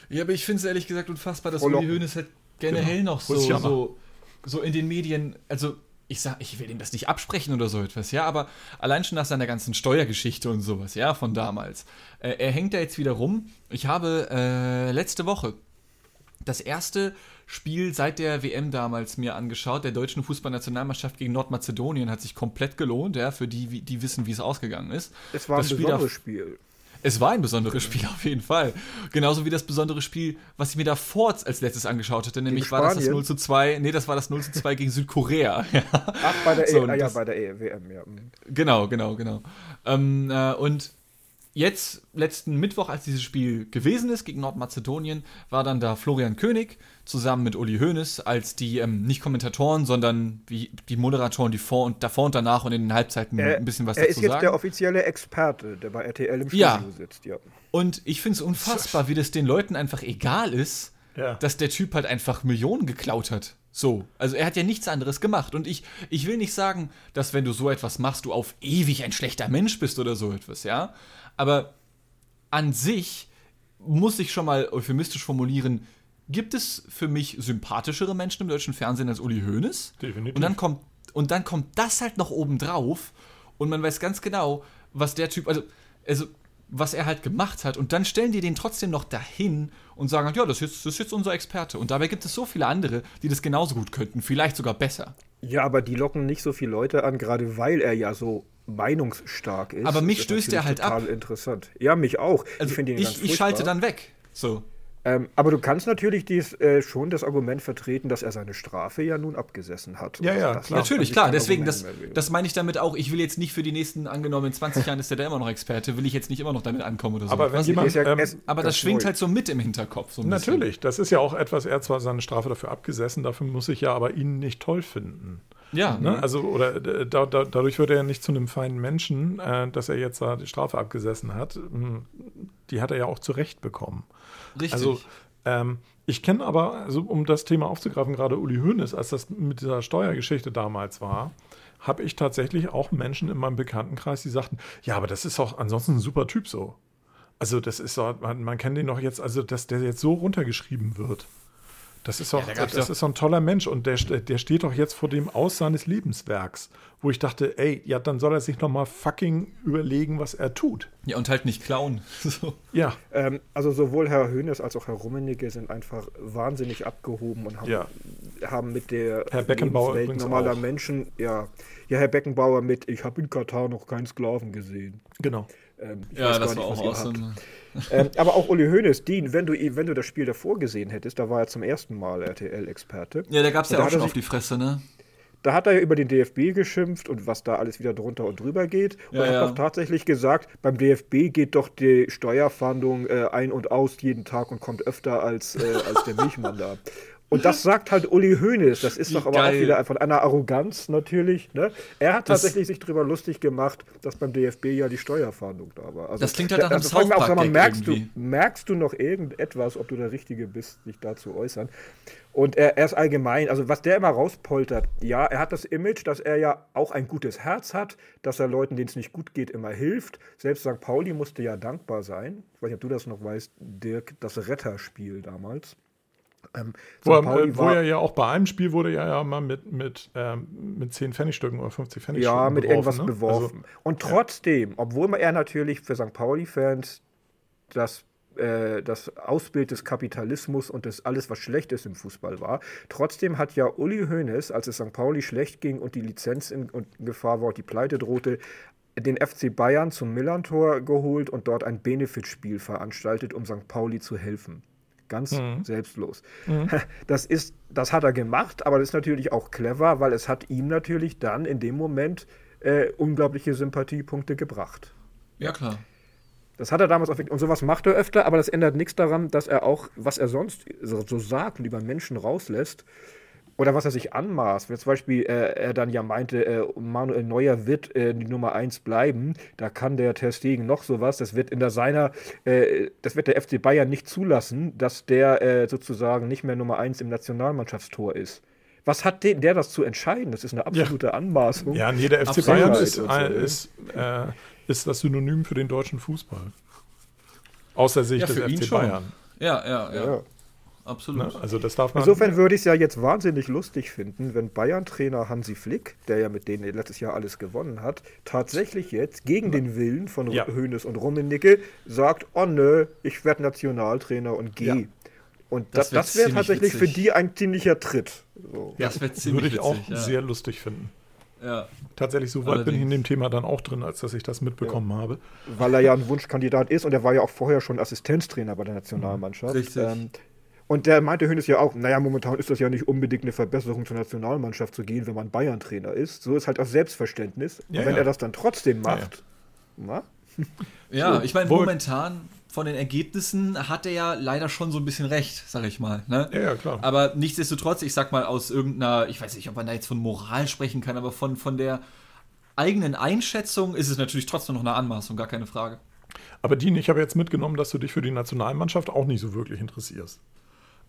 Ja, aber ich finde es ehrlich gesagt unfassbar, dass Uli Hoeneß halt generell genau. noch so, so, so in den Medien, also ich sag, ich will ihm das nicht absprechen oder so etwas, ja, aber allein schon nach seiner ganzen Steuergeschichte und sowas, ja, von damals. Äh, er hängt da jetzt wieder rum. Ich habe äh, letzte Woche das erste Spiel seit der WM damals mir angeschaut, der deutschen Fußballnationalmannschaft gegen Nordmazedonien, hat sich komplett gelohnt, ja, für die, die wissen, wie es ausgegangen ist. Es war das ein Spiel besonderes Spiel. Es war ein besonderes Spiel auf jeden Fall. Genauso wie das besondere Spiel, was ich mir davor als letztes angeschaut hatte, nämlich war das das 0 zu 2, nee, das war das 0 zu 2 gegen Südkorea. Ach, bei der, so, e, ah, ja, bei der e WM, ja. Mhm. Genau, genau, genau. Ähm, äh, und jetzt, letzten Mittwoch, als dieses Spiel gewesen ist gegen Nordmazedonien, war dann da Florian König zusammen mit Uli Hoeneß als die, ähm, nicht Kommentatoren, sondern wie die Moderatoren, die vor und davor und danach und in den Halbzeiten er, ein bisschen was dazu sagen. Er ist jetzt sagen. der offizielle Experte, der bei RTL im Studio ja. sitzt, ja. Und ich finde es unfassbar, wie das den Leuten einfach egal ist, ja. dass der Typ halt einfach Millionen geklaut hat. So, also er hat ja nichts anderes gemacht. Und ich, ich will nicht sagen, dass wenn du so etwas machst, du auf ewig ein schlechter Mensch bist oder so etwas, ja. Aber an sich muss ich schon mal euphemistisch formulieren, gibt es für mich sympathischere Menschen im deutschen Fernsehen als Uli Hoeneß. Definitiv. Und dann kommt, und dann kommt das halt noch oben drauf und man weiß ganz genau, was der Typ, also, also was er halt gemacht hat. Und dann stellen die den trotzdem noch dahin und sagen, ja, das ist, das ist jetzt unser Experte. Und dabei gibt es so viele andere, die das genauso gut könnten, vielleicht sogar besser. Ja, aber die locken nicht so viele Leute an, gerade weil er ja so meinungsstark ist. Aber mich stößt er halt total ab. interessant. Ja, mich auch. Also ich, ich, ich schalte dann weg. So. Ähm, aber du kannst natürlich dies, äh, schon das Argument vertreten, dass er seine Strafe ja nun abgesessen hat. Ja, ja, klar. natürlich, klar. Deswegen, das, das meine ich damit auch. Ich will jetzt nicht für die nächsten, angenommen, in 20 Jahren ist der da immer noch Experte, will ich jetzt nicht immer noch damit ankommen oder so. Aber, wenn jemand, ja, ähm, aber das schwingt neu. halt so mit im Hinterkopf. So natürlich, das ist ja auch etwas, er hat zwar seine Strafe dafür abgesessen, dafür muss ich ja aber ihn nicht toll finden. Ja. Ne? Also, oder äh, da, da, dadurch wird er ja nicht zu einem feinen Menschen, äh, dass er jetzt da die Strafe abgesessen hat. Hm, die hat er ja auch zurecht bekommen. Richtig. Also, ähm, ich kenne aber, also um das Thema aufzugreifen, gerade Uli Hoeneß, als das mit dieser Steuergeschichte damals war, habe ich tatsächlich auch Menschen in meinem Bekanntenkreis, die sagten, ja, aber das ist auch ansonsten ein super Typ so. Also das ist so, man, man kennt den doch jetzt, also dass der jetzt so runtergeschrieben wird. Das ist doch, ja, das ist so ein toller Mensch und der, der steht doch jetzt vor dem Aus seines Lebenswerks, wo ich dachte, ey, ja, dann soll er sich noch mal fucking überlegen, was er tut. Ja, und halt nicht klauen. so. Ja. Ähm, also sowohl Herr Höhnes als auch Herr Rummenigge sind einfach wahnsinnig abgehoben und haben, ja. haben mit der Herr Beckenbauer Lebenswelt normaler auch. Menschen, ja, ja, Herr Beckenbauer mit, ich habe in Katar noch keinen Sklaven gesehen. Genau. Ähm, ja, das war nicht, auch awesome. ähm, aber auch Uli Hoeneß, Dean, wenn du, wenn du das Spiel davor gesehen hättest, da war er zum ersten Mal RTL-Experte. Ja, da gab es ja auch schon auf die Fresse, ne? Da hat er ja über den DFB geschimpft und was da alles wieder drunter und drüber geht. Und Ja, er hat ja. doch tatsächlich gesagt, beim DFB geht doch die Steuerfahndung äh, ein und aus jeden Tag und kommt öfter als, äh, als der Milchmann da. Und das sagt halt Uli Hoeneß. Das ist Wie doch aber geil. auch wieder von einer Arroganz natürlich. Ne? Er hat Das- tatsächlich sich darüber lustig gemacht, dass beim DFB ja die Steuerfahndung da war. Also, Das klingt halt nach einem sag mal, merkst, du, merkst du noch irgendetwas, ob du der Richtige bist, dich dazu äußern? Und er, er ist allgemein, also was der immer rauspoltert, ja, er hat das Image, dass er ja auch ein gutes Herz hat, dass er Leuten, denen es nicht gut geht, immer hilft. Selbst St. Pauli musste ja dankbar sein. Ich weiß nicht, ob du das noch weißt, Dirk, das Retterspiel damals. Ähm, Wo, er, wo war- er ja auch bei einem Spiel wurde er ja mal mit, mit, ähm, mit 10 Pfennigstücken oder 50 Pfennigstücken Ja, mit irgendwas ne? beworfen. Also, und trotzdem, obwohl er natürlich für St. Pauli-Fans das, äh, das Ausbild des Kapitalismus und das alles, was schlecht ist im Fußball war, trotzdem hat ja Uli Hoeneß, als es St. Pauli schlecht ging und die Lizenz in, in Gefahr war und die Pleite drohte, den FC Bayern zum Millantor geholt und dort ein Benefitspiel veranstaltet, um St. Pauli zu helfen. Ganz selbstlos. Das, ist, das hat er gemacht, aber das ist natürlich auch clever, weil es hat ihm natürlich dann in dem Moment äh, unglaubliche Sympathiepunkte gebracht. Ja, klar. Das hat er damals auch, und sowas macht er öfter, aber das ändert nichts daran, dass er auch, was er sonst so, so sagt und über Menschen rauslässt, oder was er sich anmaßt, wenn zum Beispiel äh, er dann ja meinte, äh, Manuel Neuer wird äh, die Nummer 1 bleiben, da kann der Ter Stegen noch sowas, das wird in der seiner, äh, das wird der FC Bayern nicht zulassen, dass der äh, sozusagen nicht mehr Nummer 1 im Nationalmannschaftstor ist. Was hat den, der das zu entscheiden? Das ist eine absolute Anmaßung. ja, nee, der FC Absolut. Bayern ist, so, äh, ist, äh, ist das Synonym für den deutschen Fußball. Aus der Sicht Ja, des für ihn FC schon. Bayern. Ja, ja, ja. Ja. Absolut. Ne? Also das darf man. Insofern würde ich es ja jetzt wahnsinnig lustig finden, wenn Bayern-Trainer Hansi Flick, der ja mit denen letztes Jahr alles gewonnen hat, tatsächlich jetzt gegen den Willen von Ja. Hoeneß und Rummenigge sagt, oh nö, ich werde Nationaltrainer und gehe. Ja. Und Das das, das wäre tatsächlich für witzig. die ein ziemlicher Tritt. So. Das wäre ziemlich würde ich auch witzig, ja. sehr lustig finden. Ja. Tatsächlich, so weit bin ich in Allerdings. dem Thema dann auch drin, als dass ich das mitbekommen habe. Weil er ja ein Wunschkandidat ist und er war ja auch vorher schon Assistenztrainer bei der Nationalmannschaft. Richtig. Ähm, und der meinte Hönes ja auch, naja, momentan ist das ja nicht unbedingt eine Verbesserung zur Nationalmannschaft zu gehen, wenn man Bayern-Trainer ist. So ist halt auch Selbstverständnis. Ja, und wenn ja. er das dann trotzdem Ja, ja. macht, na? Ja, So, ich meine, momentan von den Ergebnissen hat er ja leider schon so ein bisschen recht, sag ich mal. Ne? Ja, ja, klar. Aber nichtsdestotrotz, ich sag mal, aus irgendeiner, ich weiß nicht, ob man da jetzt von Moral sprechen kann, aber von, von der eigenen Einschätzung ist es natürlich trotzdem noch eine Anmaßung, gar keine Frage. Aber Dean, ich habe jetzt mitgenommen, dass du dich für die Nationalmannschaft auch nicht so wirklich interessierst.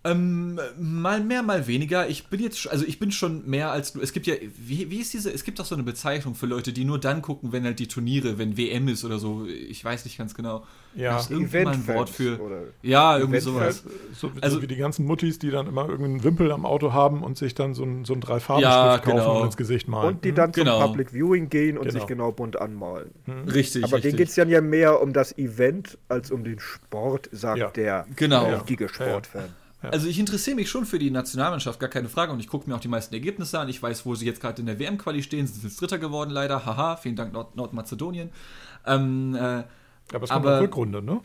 Ähm, mal mehr, mal weniger. Ich bin jetzt, also ich bin schon mehr als nur. Es gibt ja, wie, wie ist diese? Es gibt doch so eine Bezeichnung für Leute, die nur dann gucken, wenn halt die Turniere, wenn WM ist oder so. Ich weiß nicht ganz genau. Ja. Irgendwie mal ein Wort für. oder- Ja, irgendwie sowas. So, Also- so wie die ganzen Muttis, die dann immer irgendeinen Wimpel am Auto haben und sich dann so ein, so ein Dreifarbenstift Ja, kaufen genau. und ins Gesicht malen. Und die dann Genau. zum Public Viewing gehen und Genau. sich genau bunt anmalen. Richtig. Aber richtig. denen geht es ja mehr um das Event als um den Sport, sagt Ja. der Genau. richtige Ja, ja. Also ich interessiere mich schon für die Nationalmannschaft, gar keine Frage. Und ich gucke mir auch die meisten Ergebnisse an. Ich weiß, wo sie jetzt gerade in der WM-Quali stehen. Sie sind jetzt Dritter geworden, leider. Haha, vielen Dank Nord Nordmazedonien. Ähm, äh, aber es kommt aber- auch Rückrunde, ne?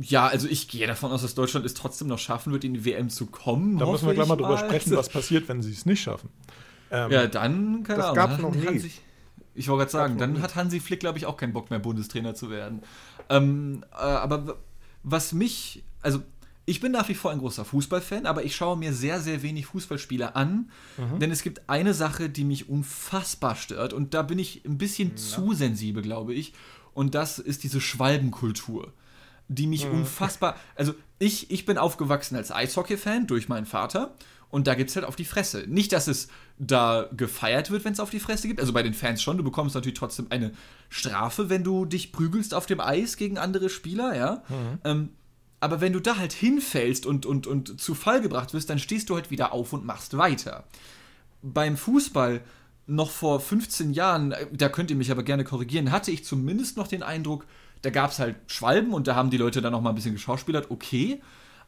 ja, also ich gehe davon aus, dass Deutschland es trotzdem noch schaffen wird, in die WM zu kommen. Da müssen wir gleich mal ich drüber sprechen, was passiert, wenn sie es nicht schaffen. Ähm, Ja, dann, keine Das Ahnung. dann noch nie. Hansi, ich wollte gerade sagen, dann nie. hat Hansi Flick, glaube ich, auch keinen Bock mehr, Bundestrainer zu werden. Ähm, äh, aber was mich, also ich bin nach wie vor ein großer Fußballfan, aber ich schaue mir sehr, sehr wenig Fußballspieler an, Mhm. denn es gibt eine Sache, die mich unfassbar stört und da bin ich ein bisschen zu sensibel, glaube ich, und das ist diese Schwalbenkultur die mich Mhm. unfassbar. Also, ich, ich bin aufgewachsen als Eishockey-Fan durch meinen Vater und da gibt es halt auf die Fresse. Nicht, dass es da gefeiert wird, wenn es auf die Fresse gibt. Also bei den Fans schon. Du bekommst natürlich trotzdem eine Strafe, wenn du dich prügelst auf dem Eis gegen andere Spieler, ja. Ähm, aber wenn du da halt hinfällst und, und, und zu Fall gebracht wirst, dann stehst du halt wieder auf und machst weiter beim Fußball noch vor 15 Jahren, äh, da könnt ihr mich aber gerne korrigieren, hatte ich zumindest noch den Eindruck, da gab es halt Schwalben und da haben die Leute dann noch mal ein bisschen geschauspielert, okay.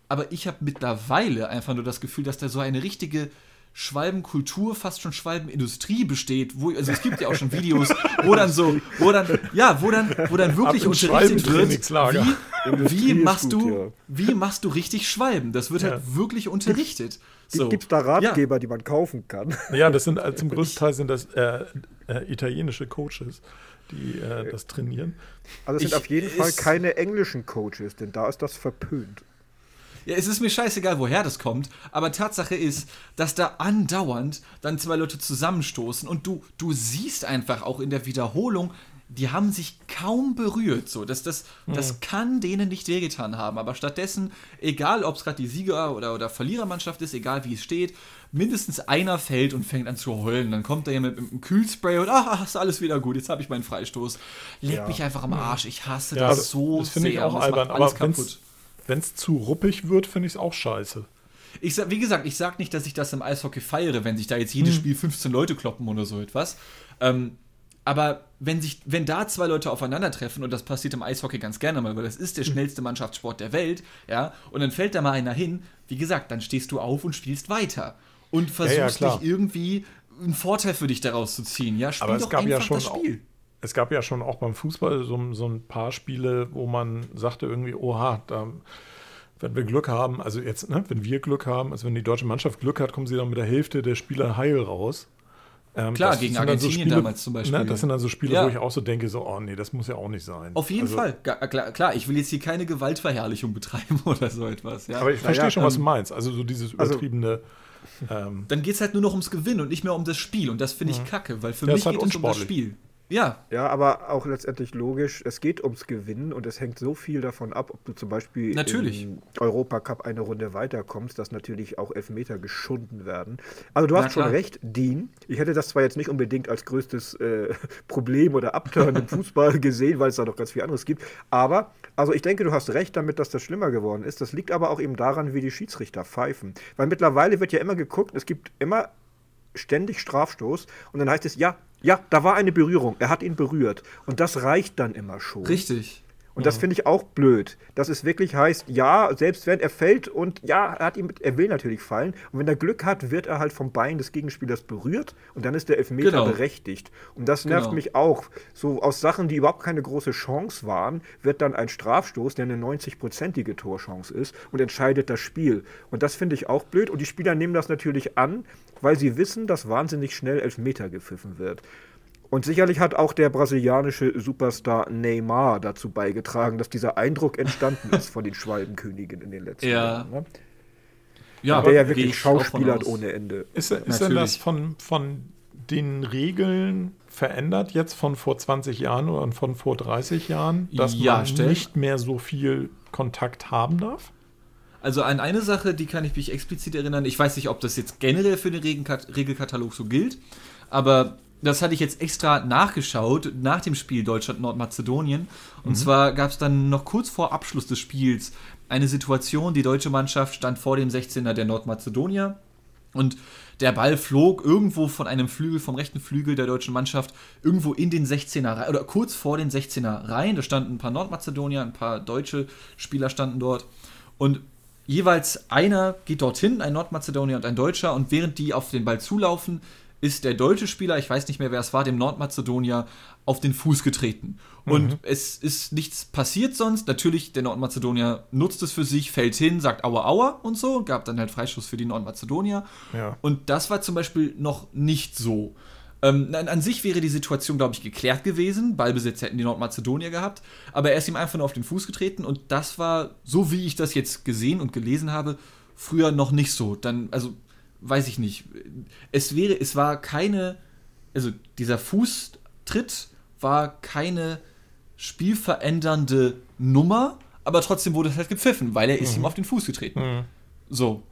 Aber ich habe mittlerweile einfach nur das Gefühl, dass da so eine richtige Schwalbenkultur, fast schon Schwalbenindustrie besteht. Wo, also es gibt ja auch schon Videos, wo dann so, wo dann, ja, wo dann, wo dann wirklich unterrichtet wird, wie, wie machst du, ja. wie machst du richtig Schwalben? Das wird halt ja. halt wirklich unterrichtet. So. Gibt es da Ratgeber, ja. die man kaufen kann? Ja, das sind also zum größten Teil sind das äh, äh, italienische Coaches, die äh, das trainieren. Also es sind auf jeden Fall keine englischen Coaches, denn da ist das verpönt. Ja, es ist mir scheißegal, woher das kommt, aber Tatsache ist, dass da andauernd dann zwei Leute zusammenstoßen und du, du siehst einfach auch in der Wiederholung, die haben sich kaum berührt. So, das, das, mhm. das kann denen nicht wehgetan haben. Aber stattdessen, egal ob es gerade die Sieger- oder, oder Verlierermannschaft ist, egal wie es steht, mindestens einer fällt und fängt an zu heulen. Dann kommt er mit, mit einem Kühlspray und ach, ist alles wieder gut, jetzt habe ich meinen Freistoß. Leg ja. mich einfach am Arsch. Ich hasse ja, das so das sehr. Ich auch albern, aber wenn es zu ruppig wird, finde ich es auch scheiße. Ich sag, wie gesagt, ich sage nicht, dass ich das im Eishockey feiere, wenn sich da jetzt jedes hm. Spiel 15 Leute kloppen oder so etwas. Ähm, aber wenn, sich, wenn da zwei Leute aufeinandertreffen, und das passiert im Eishockey ganz gerne mal, weil das ist der hm. schnellste Mannschaftssport der Welt, ja, und dann fällt da mal einer hin, wie gesagt, dann stehst du auf und spielst weiter. Und versuchst ja, ja, dich irgendwie einen Vorteil für dich daraus zu ziehen. Ja, spiel Aber es gab ja schon das Spiel. Auch, es gab ja schon auch beim Fußball so, so ein paar Spiele, wo man sagte irgendwie, oha, da wenn wir Glück haben, also jetzt, ne, wenn wir Glück haben, also wenn die deutsche Mannschaft Glück hat, kommen sie dann mit der Hälfte der Spieler heil raus. Ähm, Klar, gegen Argentinien so Spiele, damals zum Beispiel. Ne, das sind dann so Spiele, ja. wo ich auch so denke, so, oh nee, das muss ja auch nicht sein. Auf jeden also, Fall. Klar, klar, ich will jetzt hier keine Gewaltverherrlichung betreiben oder so etwas. Ja. Aber ich verstehe ja, schon, was du ähm, meinst. Also so dieses also übertriebene. Also, ähm, dann geht es halt nur noch ums Gewinnen und nicht mehr um das Spiel. Und das finde ich mhm. kacke, weil für mich halt geht es um das Spiel. Ja. Ja, aber auch letztendlich logisch, es geht ums Gewinnen und es hängt so viel davon ab, ob du zum Beispiel natürlich. im Europacup eine Runde weiterkommst, dass natürlich auch Elfmeter geschunden werden. Also du hast Na, schon recht, Dean. Ich hätte das zwar jetzt nicht unbedingt als größtes äh, Problem oder Abturn im Fußball gesehen, weil es da noch ganz viel anderes gibt, aber also ich denke, du hast recht damit, dass das schlimmer geworden ist. Das liegt aber auch eben daran, wie die Schiedsrichter pfeifen. Weil mittlerweile wird ja immer geguckt, es gibt immer ständig Strafstoß und dann heißt es, ja, ja, da war eine Berührung. Er hat ihn berührt. Und das reicht dann immer schon. Richtig. Und das finde ich auch blöd, dass es wirklich heißt, ja, selbst wenn er fällt und ja, er, hat ihn, er will natürlich fallen. Und wenn er Glück hat, wird er halt vom Bein des Gegenspielers berührt und dann ist der Elfmeter genau. berechtigt. Und das nervt genau. mich auch. So aus Sachen, die überhaupt keine große Chance waren, wird dann ein Strafstoß, der eine 90-prozentige Torchance ist und entscheidet das Spiel. Und das finde ich auch blöd. Und die Spieler nehmen das natürlich an, weil sie wissen, dass wahnsinnig schnell Elfmeter gepfiffen wird. Und sicherlich hat auch der brasilianische Superstar Neymar dazu beigetragen, dass dieser Eindruck entstanden ist von den Schwalbenkönigen in den letzten ja. Jahren. Ne? Ja, der ja wirklich Schauspieler hat ohne Ende. Ist, ist denn das von, von den Regeln verändert jetzt von vor 20 Jahren oder von vor 30 Jahren, dass ja, man stell. nicht mehr so viel Kontakt haben darf? Also an eine Sache, die kann ich mich explizit erinnern. Ich weiß nicht, ob das jetzt generell für den Regelkatalog so gilt, aber das hatte ich jetzt extra nachgeschaut nach dem Spiel Deutschland-Nordmazedonien. Und mhm. zwar gab es dann noch kurz vor Abschluss des Spiels eine Situation, die deutsche Mannschaft stand vor dem 16er der Nordmazedonier und der Ball flog irgendwo von einem Flügel, vom rechten Flügel der deutschen Mannschaft, irgendwo in den 16er rein, oder kurz vor den 16er rein. Da standen ein paar Nordmazedonier, ein paar deutsche Spieler standen dort. Und jeweils einer geht dorthin, ein Nordmazedonier und ein Deutscher, und während die auf den Ball zulaufen, ist der deutsche Spieler, ich weiß nicht mehr, wer es war, dem Nordmazedonier auf den Fuß getreten. Und mhm. es ist nichts passiert sonst. Natürlich, der Nordmazedonier nutzt es für sich, fällt hin, sagt Aua, Aua und so, gab dann halt Freischuss für die Nordmazedonier. Ja. Und das war zum Beispiel noch nicht so. Ähm, an, an, sich wäre die Situation, glaube ich, geklärt gewesen. Ballbesitz hätten die Nordmazedonier gehabt. Aber er ist ihm einfach nur auf den Fuß getreten und das war, so wie ich das jetzt gesehen und gelesen habe, früher noch nicht so. Dann, also weiß ich nicht. Es wäre, es war keine, also dieser Fußtritt war keine spielverändernde Nummer, aber trotzdem wurde es halt gepfiffen, weil er ist mhm. ihm auf den Fuß getreten. Mhm. So.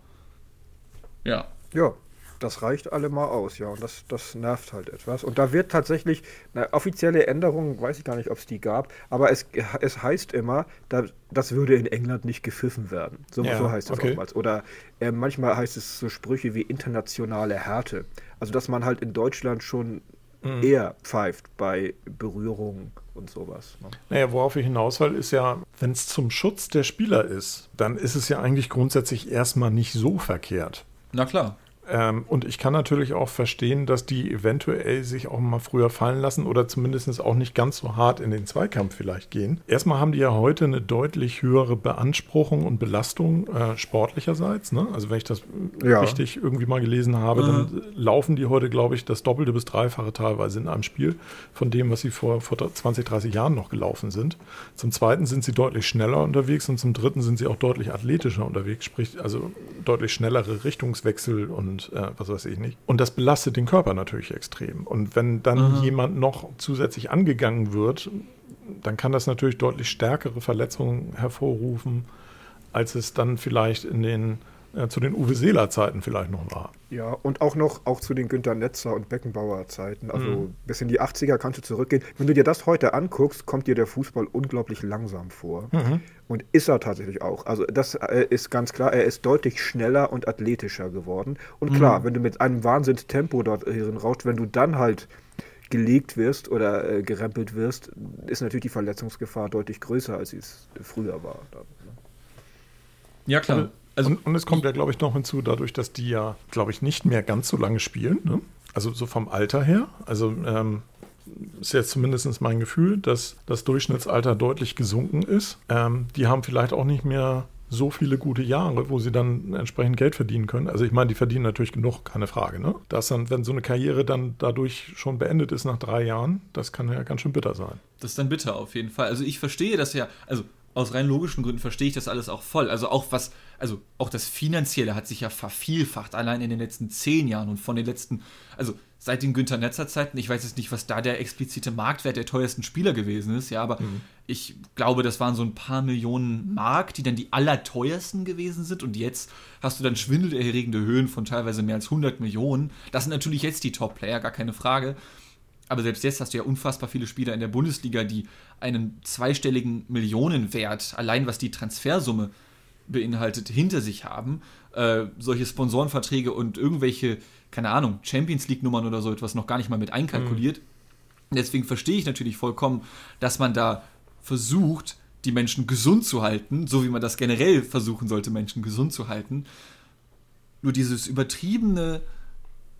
Ja. Ja, das reicht allemal aus, ja. Und das, das nervt halt etwas. Und da wird tatsächlich, eine offizielle Änderung, weiß ich gar nicht, ob es die gab, aber es, es heißt immer, da, das würde in England nicht gepfiffen werden. So, ja, so heißt es okay. oftmals. Oder äh, manchmal heißt es so Sprüche wie internationale Härte. Also, dass man halt in Deutschland schon mhm. eher pfeift bei Berührungen und sowas. Ne? Naja, worauf ich hinaus will, ist ja, wenn es zum Schutz der Spieler ist, dann ist es ja eigentlich grundsätzlich erstmal nicht so verkehrt. Na klar. Ähm, und ich kann natürlich auch verstehen, dass die eventuell sich auch mal früher fallen lassen oder zumindest auch nicht ganz so hart in den Zweikampf vielleicht gehen. Erstmal haben die ja heute eine deutlich höhere Beanspruchung und Belastung äh, sportlicherseits. Ne? Also wenn ich das ja. richtig irgendwie mal gelesen habe, mhm. dann laufen die heute, glaube ich, das Doppelte bis Dreifache teilweise in einem Spiel von dem, was sie vor, vor 20, 30 Jahren noch gelaufen sind. Zum Zweiten sind sie deutlich schneller unterwegs und zum Dritten sind sie auch deutlich athletischer unterwegs, sprich also deutlich schnellere Richtungswechsel und äh, was weiß ich nicht. Und das belastet den Körper natürlich extrem. Und wenn dann mhm. jemand noch zusätzlich angegangen wird, dann kann das natürlich deutlich stärkere Verletzungen hervorrufen, als es dann vielleicht in den äh, zu den Uwe Seeler Zeiten vielleicht noch war. Ja, und auch noch auch zu den Günter Netzer und Beckenbauer Zeiten. Also mhm. bis in die 80er kannst du zurückgehen. Wenn du dir das heute anguckst, kommt dir der Fußball unglaublich langsam vor. Mhm. Und ist er tatsächlich auch. Also das äh, ist ganz klar, er ist deutlich schneller und athletischer geworden. Und klar, mhm. wenn du mit einem Wahnsinnstempo dort hierin rauscht, wenn du dann halt gelegt wirst oder äh, gerempelt wirst, ist natürlich die Verletzungsgefahr deutlich größer, als sie es früher war. Dann, ne? Ja, klar. Also, also, und, und, es kommt ja, glaube ich, noch hinzu, dadurch, dass die ja, glaube ich, nicht mehr ganz so lange spielen. Ne? Also so vom Alter her. Also ähm, ist jetzt zumindest mein Gefühl, dass das Durchschnittsalter deutlich gesunken ist. Ähm, die haben vielleicht auch nicht mehr so viele gute Jahre, wo sie dann entsprechend Geld verdienen können. Also ich meine, die verdienen natürlich genug, keine Frage. Ne? Dass dann, wenn so eine Karriere dann dadurch schon beendet ist nach drei Jahren, das kann ja ganz schön bitter sein. Das ist dann bitter auf jeden Fall. Also ich verstehe das ja, also aus rein logischen Gründen verstehe ich das alles auch voll. Also auch was, also auch das Finanzielle hat sich ja vervielfacht, allein in den letzten zehn Jahren und von den letzten, also seit den Günther Netzer Zeiten, ich weiß jetzt nicht, was da der explizite Marktwert der teuersten Spieler gewesen ist, ja, aber mhm. ich glaube, das waren so ein paar Millionen Mark, die dann die allerteuersten gewesen sind und jetzt hast du dann schwindelerregende Höhen von teilweise mehr als 100 Millionen. Das sind natürlich jetzt die Top-Player, gar keine Frage. Aber selbst jetzt hast du ja unfassbar viele Spieler in der Bundesliga, die einen zweistelligen Millionenwert, allein was die Transfersumme beinhaltet, hinter sich haben. Äh, solche Sponsorenverträge und irgendwelche, keine Ahnung, Champions League-Nummern oder so etwas noch gar nicht mal mit einkalkuliert. Mhm. Deswegen verstehe ich natürlich vollkommen, dass man da versucht, die Menschen gesund zu halten, so wie man das generell versuchen sollte, Menschen gesund zu halten. Nur dieses übertriebene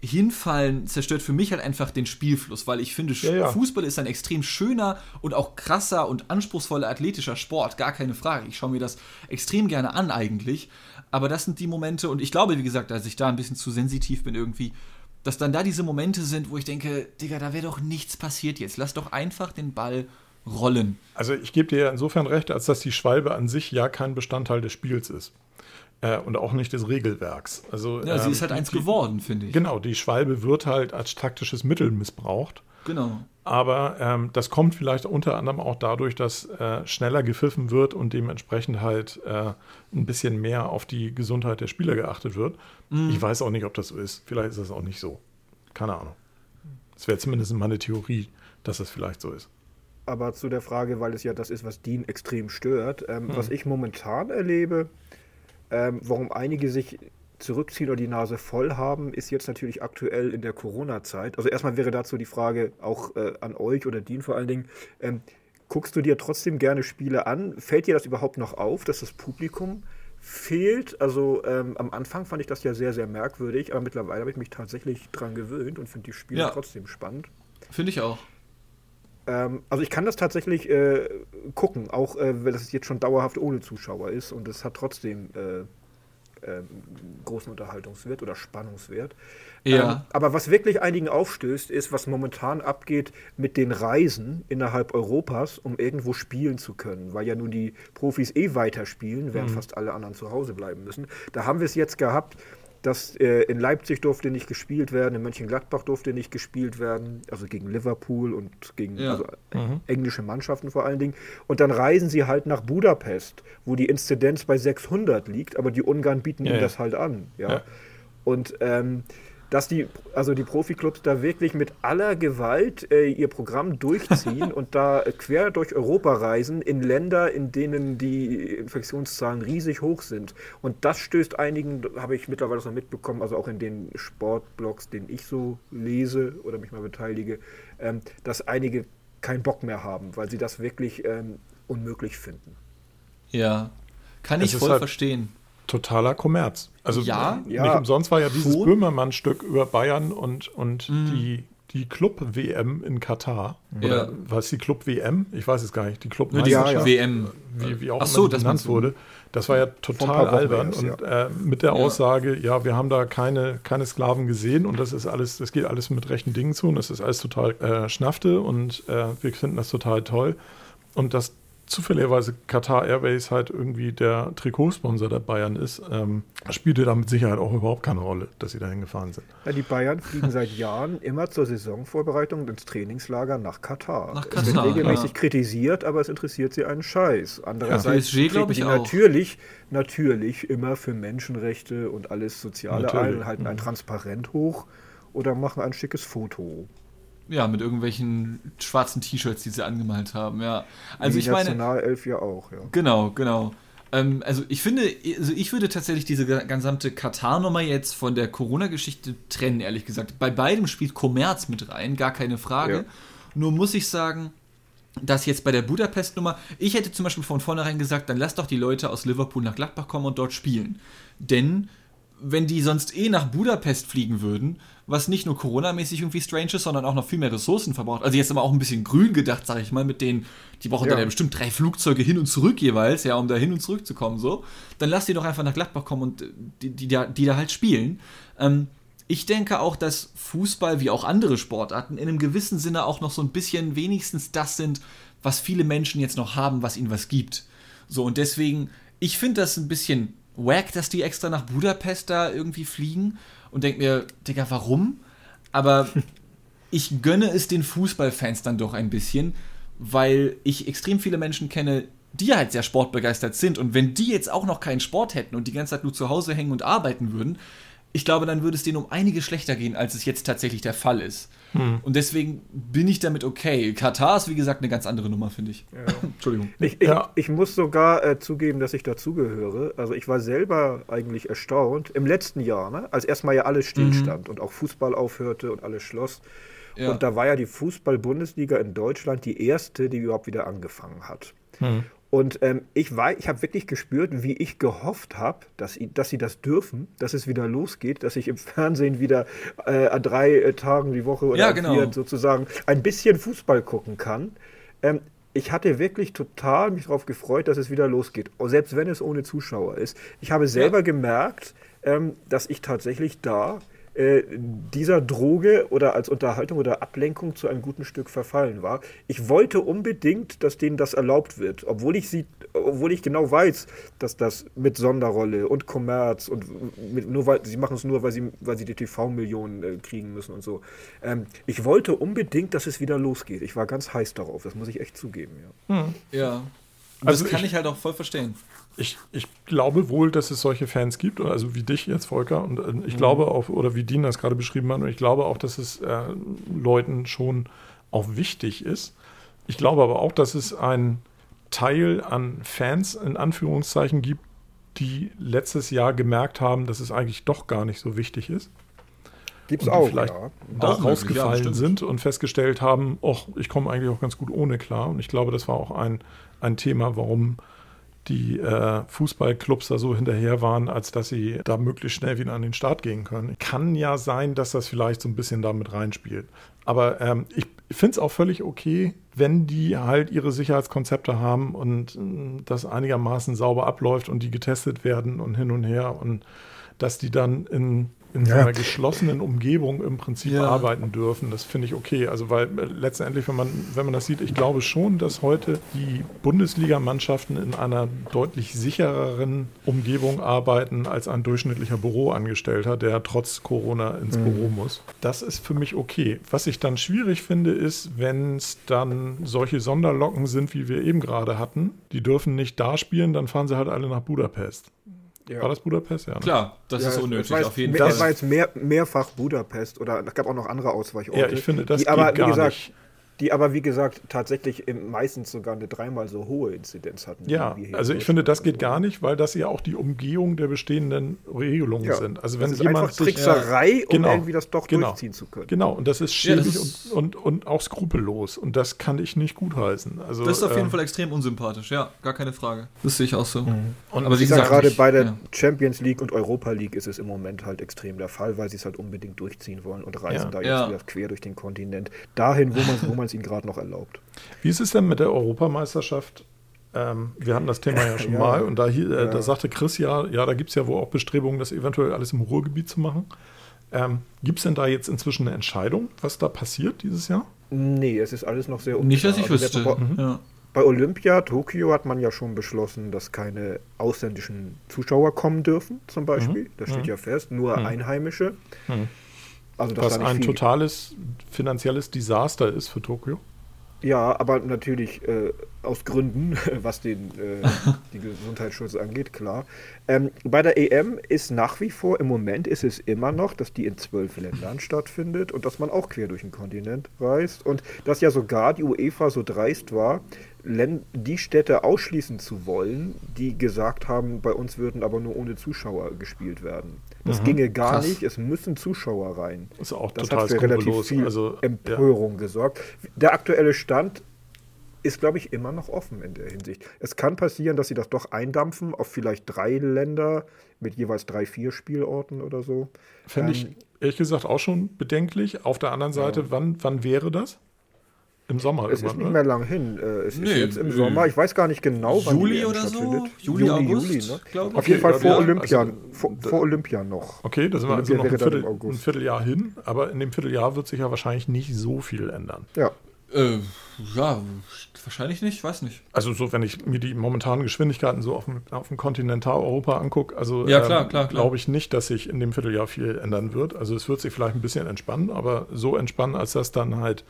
Hinfallen zerstört für mich halt einfach den Spielfluss, weil ich finde, ja, ja. Fußball ist ein extrem schöner und auch krasser und anspruchsvoller athletischer Sport, gar keine Frage. Ich schaue mir das extrem gerne an eigentlich, aber das sind die Momente und ich glaube, wie gesagt, dass ich da ein bisschen zu sensitiv bin irgendwie, dass dann da diese Momente sind, wo ich denke, Digga, da wäre doch nichts passiert jetzt. Lass doch einfach den Ball rollen. Also ich gebe dir insofern recht, als dass die Schwalbe an sich ja kein Bestandteil des Spiels ist. Äh, und auch nicht des Regelwerks. Also, ja, sie ähm, ist halt eins die, geworden, finde ich. Genau, die Schwalbe wird halt als taktisches Mittel missbraucht. Genau. Aber ähm, das kommt vielleicht unter anderem auch dadurch, dass äh, schneller gepfiffen wird und dementsprechend halt äh, ein bisschen mehr auf die Gesundheit der Spieler geachtet wird. Mm. Ich weiß auch nicht, ob das so ist. Vielleicht ist das auch nicht so. Keine Ahnung. Es wäre zumindest meine Theorie, dass das vielleicht so ist. Aber zu der Frage, weil es ja das ist, was Dean extrem stört, ähm, hm. was ich momentan erlebe, ähm, warum einige sich zurückziehen oder die Nase voll haben, ist jetzt natürlich aktuell in der Corona-Zeit. Also erstmal wäre dazu die Frage auch äh, an euch oder Dean vor allen Dingen. Ähm, guckst du dir trotzdem gerne Spiele an? Fällt dir das überhaupt noch auf, dass das Publikum fehlt? Also ähm, am Anfang fand ich das ja sehr, sehr merkwürdig, aber mittlerweile habe ich mich tatsächlich dran gewöhnt und finde die Spiele ja. trotzdem spannend. Finde ich auch. Ähm, also ich kann das tatsächlich äh, gucken, auch äh, wenn das jetzt schon dauerhaft ohne Zuschauer ist und es hat trotzdem äh, ähm, großen Unterhaltungswert oder Spannungswert. Ja. Ähm, aber was wirklich einigen aufstößt, ist, was momentan abgeht mit den Reisen innerhalb Europas, um irgendwo spielen zu können, weil ja nun die Profis eh weiterspielen, während mhm. fast alle anderen zu Hause bleiben müssen. Da haben wir es jetzt gehabt, dass äh, in Leipzig durfte nicht gespielt werden, in Mönchengladbach durfte nicht gespielt werden, also gegen Liverpool und gegen ja. also, mhm. englische Mannschaften vor allen Dingen. Und dann reisen sie halt nach Budapest, wo die Inzidenz bei 600 liegt, aber die Ungarn bieten ja, ihnen ja. das halt an. Ja. Und ähm, dass die, also die Profiklubs da wirklich mit aller Gewalt äh, ihr Programm durchziehen und da quer durch Europa reisen in Länder, in denen die Infektionszahlen riesig hoch sind. Und das stößt einigen, habe ich mittlerweile schon mitbekommen, also auch in den Sportblogs, denen ich so lese oder mich mal beteilige, ähm, dass einige keinen Bock mehr haben, weil sie das wirklich ähm, unmöglich finden. Ja, kann ich voll halt verstehen totaler Kommerz. Also Ja, nicht ja, umsonst war ja dieses. Böhmermann-Stück über Bayern und, und Mhm. die, die Club-WM in Katar. Oder Ja. was die Club-WM? Ich weiß es gar nicht. Die club Ja, ja. WM. wie, wie auch Ach so, immer das das genannt wurde. Das war ja total albern erst, und äh, mit der Ja. Aussage, ja, wir haben da keine, keine Sklaven gesehen und das ist alles, das geht alles mit rechten Dingen zu und das ist alles total äh, Schnafte und äh, wir finden das total toll. Und dass zufälligerweise Qatar Airways halt irgendwie der Trikotsponsor der Bayern ist, ähm, spielte da mit Sicherheit auch überhaupt keine Rolle, dass sie dahin gefahren sind. Ja, die Bayern fliegen seit Jahren immer zur Saisonvorbereitung ins Trainingslager nach Katar. Nach es wird Katar, regelmäßig ja. kritisiert, aber es interessiert sie einen Scheiß. Andererseits PSG treten ich die natürlich, natürlich immer für Menschenrechte und alles Soziale Natürlich. ein und halten ein Transparent hoch oder machen ein schickes Foto. Ja, mit irgendwelchen schwarzen T-Shirts, die sie angemalt haben, ja. Also Die ich meine, Nationalelf ja auch, ja. Genau, genau. Ähm, also ich finde, also ich würde tatsächlich diese ge- gesamte Katar-Nummer jetzt von der Corona-Geschichte trennen, ehrlich gesagt. Bei beidem spielt Kommerz mit rein, gar keine Frage. Ja. Nur muss ich sagen, dass jetzt bei der Budapest-Nummer, ich hätte zum Beispiel von vornherein gesagt, dann lass doch die Leute aus Liverpool nach Gladbach kommen und dort spielen. Denn wenn die sonst eh nach Budapest fliegen würden, was nicht nur Corona-mäßig irgendwie strange ist, sondern auch noch viel mehr Ressourcen verbraucht. Also jetzt aber auch ein bisschen grün gedacht, sag ich mal, mit denen, die brauchen Ja. dann ja bestimmt drei Flugzeuge hin und zurück jeweils, ja, um da hin und zurück zu kommen, so. Dann lass die doch einfach nach Gladbach kommen und äh, die, die, da, die da halt spielen. Ähm, ich denke auch, dass Fußball wie auch andere Sportarten in einem gewissen Sinne auch noch so ein bisschen wenigstens das sind, was viele Menschen jetzt noch haben, was ihnen was gibt. So, und deswegen, ich finde das ein bisschen wack, dass die extra nach Budapest da irgendwie fliegen und denke mir, Digga, warum? Aber ich gönne es den Fußballfans dann doch ein bisschen, weil ich extrem viele Menschen kenne, die halt sehr sportbegeistert sind. Und wenn die jetzt auch noch keinen Sport hätten und die ganze Zeit nur zu Hause hängen und arbeiten würden, ich glaube, dann würde es denen um einiges schlechter gehen, als es jetzt tatsächlich der Fall ist. Und deswegen bin ich damit okay. Katar ist, wie gesagt, eine ganz andere Nummer, finde ich. Entschuldigung. Ich, ich, Ja. ich muss sogar äh, zugeben, dass ich dazugehöre. Also ich war selber eigentlich erstaunt im letzten Jahr, ne, als erstmal ja alles stillstand und auch Fußball aufhörte und alles schloss. Ja. Und da war ja die Fußball-Bundesliga in Deutschland die erste, die überhaupt wieder angefangen hat. Und ähm, ich, war- ich habe wirklich gespürt, wie ich gehofft habe, dass, dass sie das dürfen, dass es wieder losgeht, dass ich im Fernsehen wieder äh, an drei äh, Tagen die Woche oder Ja, genau. vier sozusagen ein bisschen Fußball gucken kann. Ähm, ich hatte wirklich total mich darauf gefreut, dass es wieder losgeht, selbst wenn es ohne Zuschauer ist. Ich habe selber gemerkt, ähm, dass ich tatsächlich da äh, dieser Droge oder als Unterhaltung oder Ablenkung zu einem guten Stück verfallen war. Ich wollte unbedingt, dass denen das erlaubt wird, obwohl ich sie, obwohl ich genau weiß, dass das mit Sonderrolle und Kommerz und mit, nur weil sie machen es nur, weil sie, weil sie die TV-Millionen äh, kriegen müssen und so. Ähm, ich wollte unbedingt, dass es wieder losgeht. Ich war ganz heiß darauf, das muss ich echt zugeben. Ja. Ja. Und Also das kann ich- ich halt auch voll verstehen. Ich, ich glaube wohl, dass es solche Fans gibt, also wie dich jetzt, Volker, und äh, ich glaube auch, oder wie Dean das gerade beschrieben hat, und ich glaube auch, dass es äh, Leuten schon auch wichtig ist. Ich glaube aber auch, dass es einen Teil an Fans in Anführungszeichen gibt, die letztes Jahr gemerkt haben, dass es eigentlich doch gar nicht so wichtig ist. Gibt's Und die auch, vielleicht ja. da Auch ja, rausgefallen bestimmt. sind und festgestellt haben, ach, ich komme eigentlich auch ganz gut ohne klar. Und ich glaube, das war auch ein, ein Thema, warum die äh, Fußballclubs da so hinterher waren, als dass sie da möglichst schnell wieder an den Start gehen können. Kann ja sein, dass das vielleicht so ein bisschen damit reinspielt. Aber ähm, ich finde es auch völlig okay, wenn die halt ihre Sicherheitskonzepte haben und äh, das einigermaßen sauber abläuft und die getestet werden und hin und her und dass die dann in, in so Ja. einer geschlossenen Umgebung im Prinzip Ja. arbeiten dürfen. Das finde ich okay. Also weil äh, letztendlich, wenn man, wenn man das sieht, ich glaube schon, dass heute die Bundesligamannschaften in einer deutlich sichereren Umgebung arbeiten als ein durchschnittlicher Büroangestellter, der trotz Corona ins Büro muss. Das ist für mich okay. Was ich dann schwierig finde, ist, wenn es dann solche Sonderlocken sind, wie wir eben gerade hatten. Die dürfen nicht da spielen, dann fahren sie halt alle nach Budapest. Ja. War das Budapest? Ja. ne? Klar, das Ja, ist es unnötig, war jetzt auf jeden Fall. Es war jetzt mehr, mehrfach Budapest oder es gab auch noch andere Ausweichorte. Ja, ich finde, das die geht aber, wie gar gesagt, nicht. Die aber, wie gesagt, tatsächlich meistens sogar eine dreimal so hohe Inzidenz hatten. Ja, also ich finde, das geht gar nicht, weil das ja auch die Umgehung der bestehenden Regelungen ja. sind. Also wenn das ist jemand einfach Trickserei, sich, um genau, irgendwie das doch genau, durchziehen zu können. Genau, und das ist schäbig ja, und, und, und auch skrupellos. Und das kann ich nicht gutheißen. Also, das ist auf jeden ähm, Fall extrem unsympathisch, ja, gar keine Frage. Das sehe ich auch so. Mhm. Und aber wie gesagt, gerade bei der Champions League und Europa League ist es im Moment halt extrem der Fall, weil sie es halt unbedingt durchziehen wollen und reisen da jetzt wieder quer durch den Kontinent. Dahin, wo man es ihnen gerade noch erlaubt. Wie ist es denn mit der Europameisterschaft? Ähm, wir hatten das Thema ja schon ja. mal und da, hier, äh, ja. da sagte Chris ja, ja, da gibt es ja wohl auch Bestrebungen, das eventuell alles im Ruhrgebiet zu machen. Ähm, gibt es denn da jetzt inzwischen eine Entscheidung, was da passiert dieses Jahr? Nee, es ist alles noch sehr unklar. Nicht, dass ich also wüsste. Bei, mhm. ja. bei Olympia, Tokio hat man ja schon beschlossen, dass keine ausländischen Zuschauer kommen dürfen, zum Beispiel. Mhm. Das steht mhm. ja fest, nur mhm. Einheimische. Also, was ein totales finanzielles Desaster ist für Tokio. Ja, aber natürlich äh, aus Gründen, was den äh, die Gesundheitsschutz angeht, klar. Ähm, bei der EM ist nach wie vor, im Moment ist es immer noch, dass die in zwölf Ländern stattfindet und dass man auch quer durch den Kontinent reist und dass ja sogar die UEFA so dreist war, die Städte ausschließen zu wollen, die gesagt haben, bei uns würden aber nur ohne Zuschauer gespielt werden. Das mhm, ginge gar krass. nicht, es müssen Zuschauer rein. Das ist auch das total hat für relativ viel also, Empörung ja. gesorgt. Der aktuelle Stand ist, glaube ich, immer noch offen in der Hinsicht. Es kann passieren, dass sie das doch eindampfen auf vielleicht drei Länder mit jeweils drei, vier Spielorten oder so. Fände ähm, ich ehrlich gesagt auch schon bedenklich. Auf der anderen Seite, ja. wann, wann wäre das? Im Sommer Es ist nicht ne? mehr lang hin. Äh, es nee, ist jetzt im Sommer. Ich weiß gar nicht genau, wann Juli oder so? Juli, Juli August, Juli, ne? Auf okay, jeden Fall vor, ja, Olympia, also, vor, vor, Olympia noch. Okay, da sind wir also noch ein, Viertel, ein, Vierteljahr hin. Aber in dem Vierteljahr wird sich ja wahrscheinlich nicht so viel ändern. Ja. Äh, ja, wahrscheinlich nicht, weiß nicht. Also so, wenn ich mir die momentanen Geschwindigkeiten so auf dem, auf dem Kontinentaleuropa angucke, also ja, klar, ähm, klar, klar. glaube ich nicht, dass sich in dem Vierteljahr viel ändern wird. Also es wird sich vielleicht ein bisschen entspannen, aber so entspannen, als dass dann halt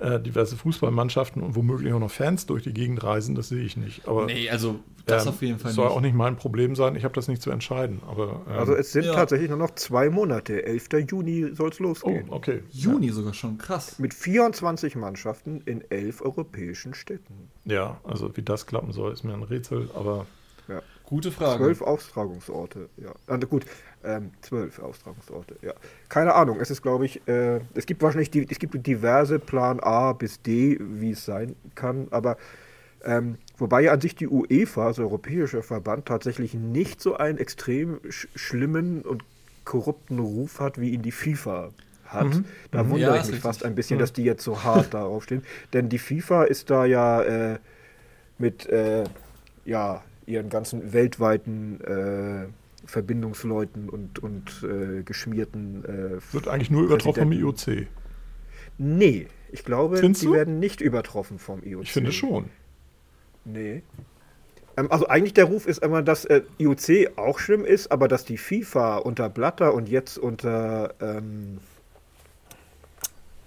äh, diverse Fußballmannschaften und womöglich auch noch Fans durch die Gegend reisen, das sehe ich nicht. Aber, nee, also das ähm, auf jeden Fall soll nicht. auch nicht mein Problem sein. Ich habe das nicht zu entscheiden. Aber, ähm, also es sind ja. tatsächlich nur noch zwei Monate. 11. Juni soll es losgehen. Oh, okay. Juni ja. sogar schon, krass. Mit 24 Mannschaften in elf europäischen Städten. Ja, also wie das klappen soll, ist mir ein Rätsel, aber. Gute Frage. Zwölf Austragungsorte, ja. Also gut, ähm, zwölf Austragungsorte, ja. Keine Ahnung, es ist, glaube ich, äh, es gibt wahrscheinlich die, es gibt diverse Plan A bis D, wie es sein kann, aber ähm, wobei ja an sich die UEFA, also Europäischer Verband, tatsächlich nicht so einen extrem sch schlimmen und korrupten Ruf hat, wie ihn die FIFA hat. Mhm. Da mhm. wundere ja, ich mich fast ein bisschen, mhm. dass die jetzt so hart darauf stehen. Denn die FIFA ist da ja äh, mit äh, ja, ihren ganzen weltweiten äh, Verbindungsleuten und, und äh, geschmierten. Äh, Wird eigentlich nur übertroffen vom IOC? Nee, ich glaube, Findest die du? werden nicht übertroffen vom IOC. Ich finde schon. Nee. Ähm, also eigentlich der Ruf ist immer, dass äh, IOC auch schlimm ist, aber dass die FIFA unter Blatter und jetzt unter ähm,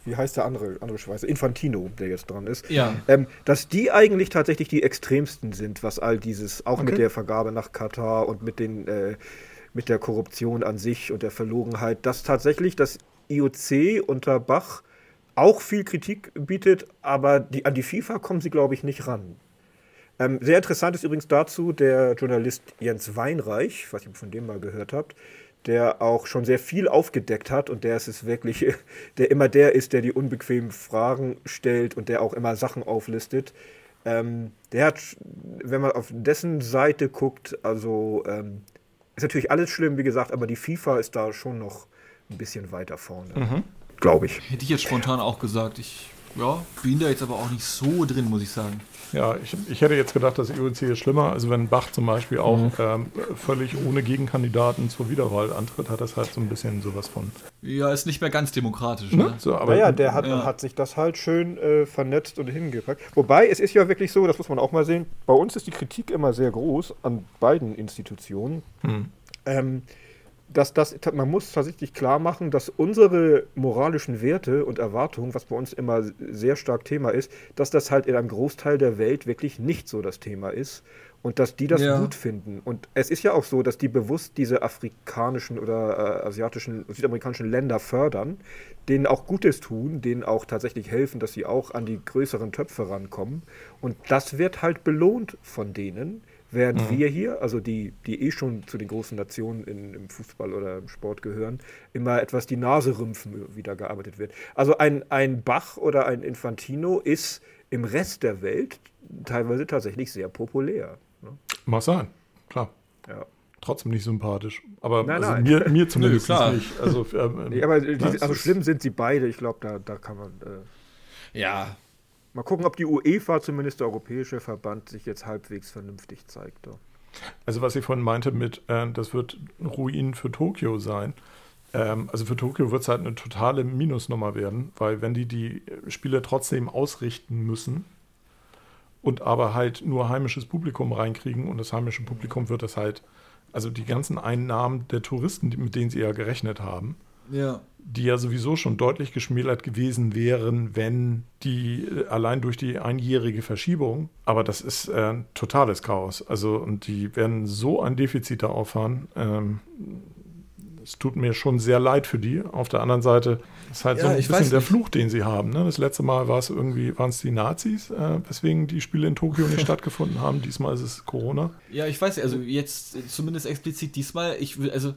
wie heißt der andere, andere Schweizer, Infantino, der jetzt dran ist, ja. ähm, dass die eigentlich tatsächlich die extremsten sind, was all dieses, auch okay. mit der Vergabe nach Katar und mit den äh, mit der Korruption an sich und der Verlogenheit, dass tatsächlich das IOC unter Bach auch viel Kritik bietet, aber die, an die FIFA kommen sie, glaube ich, nicht ran. Ähm, sehr interessant ist übrigens dazu der Journalist Jens Weinreich, was ihr von dem mal gehört habt, der auch schon sehr viel aufgedeckt hat und der ist es wirklich, der immer der ist, der die unbequemen Fragen stellt und der auch immer Sachen auflistet. Ähm, der hat, wenn man auf dessen Seite guckt, also ähm, ist natürlich alles schlimm, wie gesagt, aber die FIFA ist da schon noch ein bisschen weiter vorne, mhm. glaube ich. Hätte ich jetzt spontan auch gesagt. Ich ja, bin da jetzt aber auch nicht so drin, muss ich sagen. Ja, ich, ich hätte jetzt gedacht, das IOC ist schlimmer. Also wenn Bach zum Beispiel auch mhm. ähm, völlig ohne Gegenkandidaten zur Wiederwahl antritt, hat das halt so ein bisschen sowas von. Ja, ist nicht mehr ganz demokratisch. Ne? ne? So, aber naja, der hat, ja. hat sich das halt schön äh, vernetzt und hingepackt. Wobei, es ist ja wirklich so, das muss man auch mal sehen, bei uns ist die Kritik immer sehr groß an beiden Institutionen. Mhm. Ähm, dass das, man muss tatsächlich klar machen, dass unsere moralischen Werte und Erwartungen, was bei uns immer sehr stark Thema ist, dass das halt in einem Großteil der Welt wirklich nicht so das Thema ist und dass die das ja. gut finden. Und es ist ja auch so, dass die bewusst diese afrikanischen oder äh, asiatischen, südamerikanischen Länder fördern, denen auch Gutes tun, denen auch tatsächlich helfen, dass sie auch an die größeren Töpfe rankommen. Und das wird halt belohnt von denen, während mhm. wir hier, also die, die eh schon zu den großen Nationen in, im Fußball oder im Sport gehören, immer etwas die Nase rümpfen, wie da gearbeitet wird. Also ein, ein Bach oder ein Infantino ist im Rest der Welt teilweise tatsächlich sehr populär. Ne? Mag sein, klar. Ja. Trotzdem nicht sympathisch. Aber nein, also nein. Mir, mir zumindest Nö, nicht. Also, ähm, nee, aber die, also schlimm sind sie beide. Ich glaube, da, da kann man. Äh, ja. Mal gucken, ob die UEFA, zumindest der europäische Verband, sich jetzt halbwegs vernünftig zeigt. Also, was ich vorhin meinte mit, äh, das wird ein Ruin für Tokio sein. Ähm, also für Tokio wird es halt eine totale Minusnummer werden, weil wenn die die Spiele trotzdem ausrichten müssen, und aber halt nur heimisches Publikum reinkriegen und das heimische Publikum wird das halt, also die ganzen Einnahmen der Touristen, mit denen sie ja gerechnet haben, ja. die ja sowieso schon deutlich geschmälert gewesen wären, wenn die äh, allein durch die einjährige Verschiebung, aber das ist äh, totales Chaos. Also und die werden so ein Defizit da auffahren. Ähm, es tut mir schon sehr leid für die. Auf der anderen Seite ist halt ja, so ein bisschen der Fluch, den sie haben. Ne? Das letzte Mal war es irgendwie, waren es die Nazis, äh, weswegen die Spiele in Tokio nicht stattgefunden haben. Diesmal ist es Corona. Ja, ich weiß, also jetzt zumindest explizit diesmal, ich will, also äh,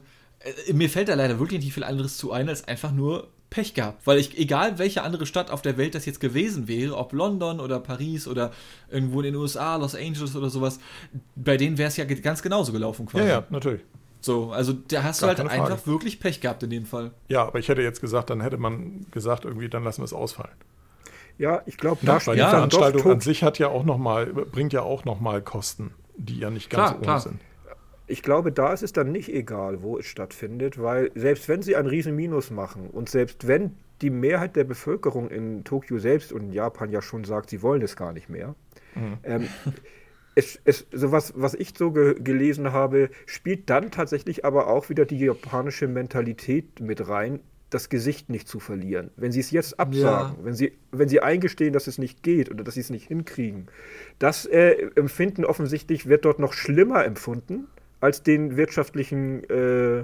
mir fällt da leider wirklich nicht viel anderes zu ein, als einfach nur Pech gehabt. Weil ich, egal welche andere Stadt auf der Welt das jetzt gewesen wäre, ob London oder Paris oder irgendwo in den USA, Los Angeles oder sowas, bei denen wäre es ja ganz genauso gelaufen quasi. Ja, ja, natürlich. So, also da hast Gar du halt einfach wirklich Pech gehabt in dem Fall. Ja, aber ich hätte jetzt gesagt, dann hätte man gesagt, irgendwie, dann lassen wir es ausfallen. Ja, ich glaube, da ja, die Veranstaltung an sich hat ja auch noch mal, bringt ja auch noch mal Kosten, die ja nicht ganz klar, ohne klar. sind. Ich glaube, da ist es dann nicht egal, wo es stattfindet, weil selbst wenn sie ein riesen Minus machen und selbst wenn die Mehrheit der Bevölkerung in Tokio selbst und in Japan ja schon sagt, sie wollen es gar nicht mehr, mhm. ähm, es, es, so was, was ich so ge gelesen habe, spielt dann tatsächlich aber auch wieder die japanische Mentalität mit rein, das Gesicht nicht zu verlieren. Wenn sie es jetzt absagen, ja. wenn, sie, wenn sie eingestehen, dass es nicht geht oder dass sie es nicht hinkriegen, das äh, Empfinden offensichtlich wird dort noch schlimmer empfunden als den wirtschaftlichen äh,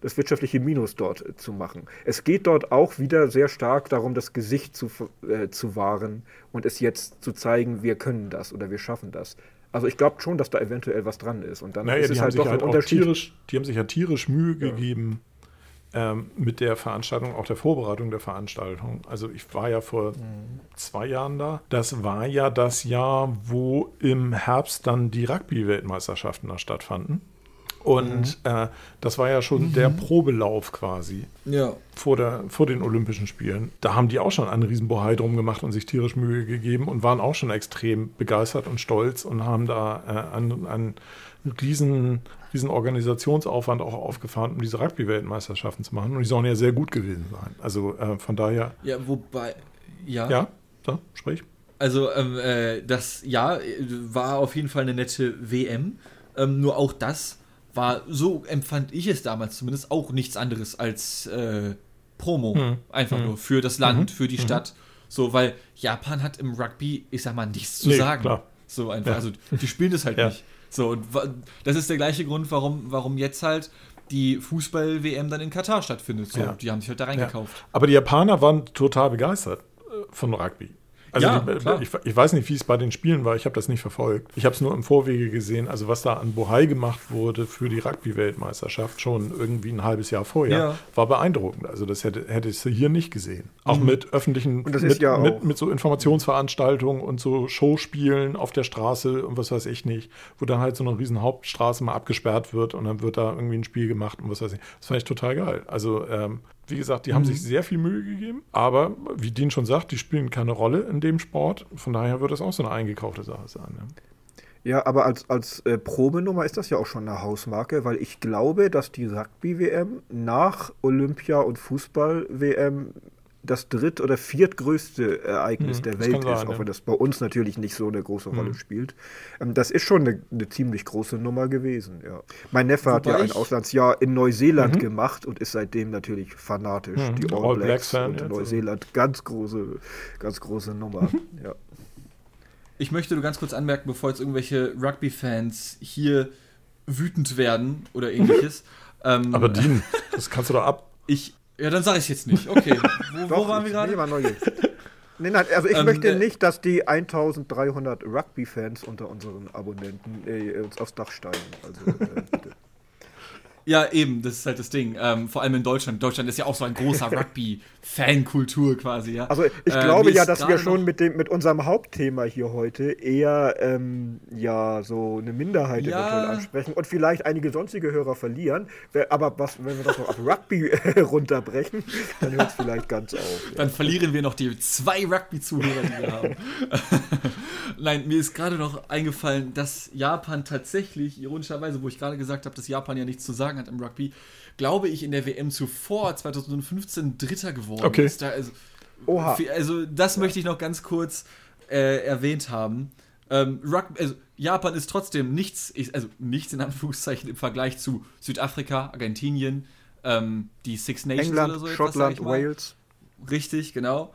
das wirtschaftliche Minus dort äh, zu machen. Es geht dort auch wieder sehr stark darum, das Gesicht zu, äh, zu wahren und es jetzt zu zeigen, wir können das oder wir schaffen das. Also ich glaube schon, dass da eventuell was dran ist. Und dann naja, ist es halt doch halt ein Unterschied. Tierisch, die haben sich ja tierisch Mühe ja. gegeben ähm, mit der Veranstaltung, auch der Vorbereitung der Veranstaltung. Also ich war ja vor mhm. zwei Jahren da. Das war ja das Jahr, wo im Herbst dann die Rugby-Weltmeisterschaften da stattfanden. Und mhm. äh, das war ja schon mhm. der Probelauf quasi ja. vor, der, vor den Olympischen Spielen. Da haben die auch schon einen riesen Bohai drum gemacht und sich tierisch Mühe gegeben und waren auch schon extrem begeistert und stolz und haben da äh, einen, einen riesen, riesen Organisationsaufwand auch aufgefahren, um diese Rugby-Weltmeisterschaften zu machen. Und die sollen ja sehr gut gewesen sein. Also äh, von daher. Ja, wobei. Ja. Ja, da, sprich. Also, ähm, äh, das ja war auf jeden Fall eine nette WM. Ähm, nur auch das war, so empfand ich es damals zumindest, auch nichts anderes als äh, Promo. Hm. Einfach hm. nur für das Land, mhm. für die mhm. Stadt. So, weil Japan hat im Rugby, ich sag mal, nichts zu nee, sagen. Klar. So einfach. Ja. Also die spielen das halt ja. nicht. So, und das ist der gleiche Grund, warum, warum jetzt halt die Fußball-WM dann in Katar stattfindet. So, ja. Die haben sich halt da reingekauft. Aber die Japaner waren total begeistert äh, von Rugby. Also ja, die, ich, ich, weiß nicht, wie es bei den Spielen war, ich habe das nicht verfolgt. Ich habe es nur im Vorwege gesehen, also was da an Bohai gemacht wurde für die Rugby-Weltmeisterschaft schon irgendwie ein halbes Jahr vorher, ja. war beeindruckend. Also das hätte, hätte ich hier nicht gesehen. Auch mhm. mit öffentlichen, mit, ja mit, mit, so Informationsveranstaltungen und so Showspielen auf der Straße und was weiß ich nicht, wo dann halt so eine riesen Hauptstraße mal abgesperrt wird und dann wird da irgendwie ein Spiel gemacht und was weiß ich. Das fand ich total geil. Also ähm, wie gesagt, die mhm. haben sich sehr viel Mühe gegeben, aber wie Dean schon sagt, die spielen keine Rolle in dem Sport. Von daher wird das auch so eine eingekaufte Sache sein. Ja. Ja, aber als, als äh, Probenummer ist das ja auch schon eine Hausmarke, weil ich glaube, dass die Rugby-WM nach Olympia- und Fußball-WM das dritt- oder viertgrößte Ereignis mhm, der Welt sein, ist, auch ja. wenn das bei uns natürlich nicht so eine große Rolle mhm. spielt. Ähm, das ist schon eine, eine, ziemlich große Nummer gewesen, ja. Mein Neffe hat ja ein Auslandsjahr in Neuseeland mhm. gemacht und ist seitdem natürlich fanatisch. Mhm. Die All, All Blacks, Blacks und Neuseeland, ganz große, ganz große Nummer, ja. ich möchte nur ganz kurz anmerken, bevor jetzt irgendwelche Rugby-Fans hier wütend werden oder ähnliches. ähm, Aber Dean, das kannst du doch ab. Ich, ja, dann sage ich jetzt nicht. Okay, wo, Doch, wo waren wir gerade? Nee, nein, also ich ähm, möchte äh, nicht, dass die 1300 Rugby-Fans unter unseren Abonnenten äh, uns aufs Dach steigen. Also, äh, bitte. Ja, eben, das ist halt das Ding. Ähm, vor allem in Deutschland. Deutschland ist ja auch so ein großer Rugby-Fankultur quasi, ja. Also ich äh, glaube ja, dass wir schon mit, dem, mit unserem Hauptthema hier heute eher ähm, ja so eine Minderheit ja. eventuell ansprechen und vielleicht einige sonstige Hörer verlieren. Aber was, wenn wir das noch auf Rugby runterbrechen, dann hört es vielleicht ganz auf. Ja. Dann verlieren wir noch die zwei Rugby-Zuhörer, die wir haben. Nein, mir ist gerade noch eingefallen, dass Japan tatsächlich, ironischerweise, wo ich gerade gesagt habe, dass Japan ja nichts zu sagen hat im Rugby, glaube ich, in der WM zuvor, 2015, Dritter geworden okay. ist. Da, also, Oha. Also, das ja. möchte ich noch ganz kurz äh, erwähnt haben. Ähm, Rugby, also Japan ist trotzdem nichts, also nichts in Anführungszeichen im Vergleich zu Südafrika, Argentinien, ähm, die Six Nations England, oder so. Schottland, Wales. Richtig, genau.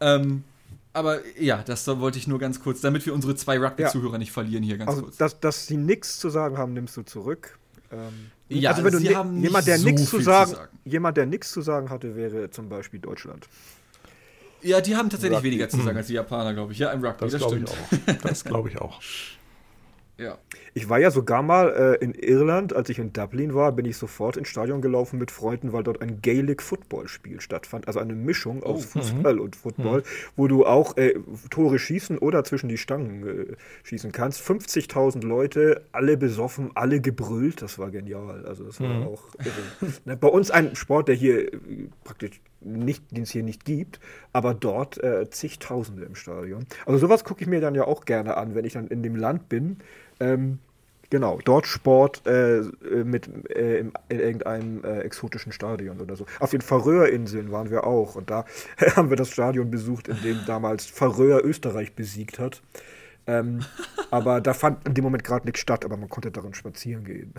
Ähm, aber ja, das wollte ich nur ganz kurz, damit wir unsere zwei Rugby-Zuhörer ja. nicht verlieren hier ganz also, kurz. Dass, dass sie nichts zu sagen haben, nimmst du zurück. Ähm, ja, also wenn du sie haben jemand, der so nichts zu sagen, zu sagen, jemand, der nichts zu sagen hatte, wäre zum Beispiel Deutschland. Ja, die haben tatsächlich Rugby. weniger zu sagen als die Japaner, glaube ich. Ja, im Rugby, das, das stimmt. Ich auch. Das glaube ich auch. Ja. Ich war ja sogar mal äh, in Irland, als ich in Dublin war, bin ich sofort ins Stadion gelaufen mit Freunden, weil dort ein Gaelic Football Spiel stattfand. Also eine Mischung aus oh, Fußball und Football, mhm. wo du auch äh, Tore schießen oder zwischen die Stangen äh, schießen kannst. 50.000 Leute, alle besoffen, alle gebrüllt. Das war genial. Also das war mhm. auch irre. Bei uns ein Sport, der hier äh, praktisch nicht, den es hier nicht gibt, aber dort äh, zigtausende im Stadion. Also sowas gucke ich mir dann ja auch gerne an, wenn ich dann in dem Land bin. Ähm, genau, dort Sport äh, äh mit äh, in, in irgendeinem äh, exotischen Stadion oder so. Auf den Färöerinseln waren wir auch und da haben wir das Stadion besucht, in dem damals Färöer Österreich besiegt hat. Ähm, aber da fand in dem Moment gerade nichts statt, aber man konnte darin spazieren gehen.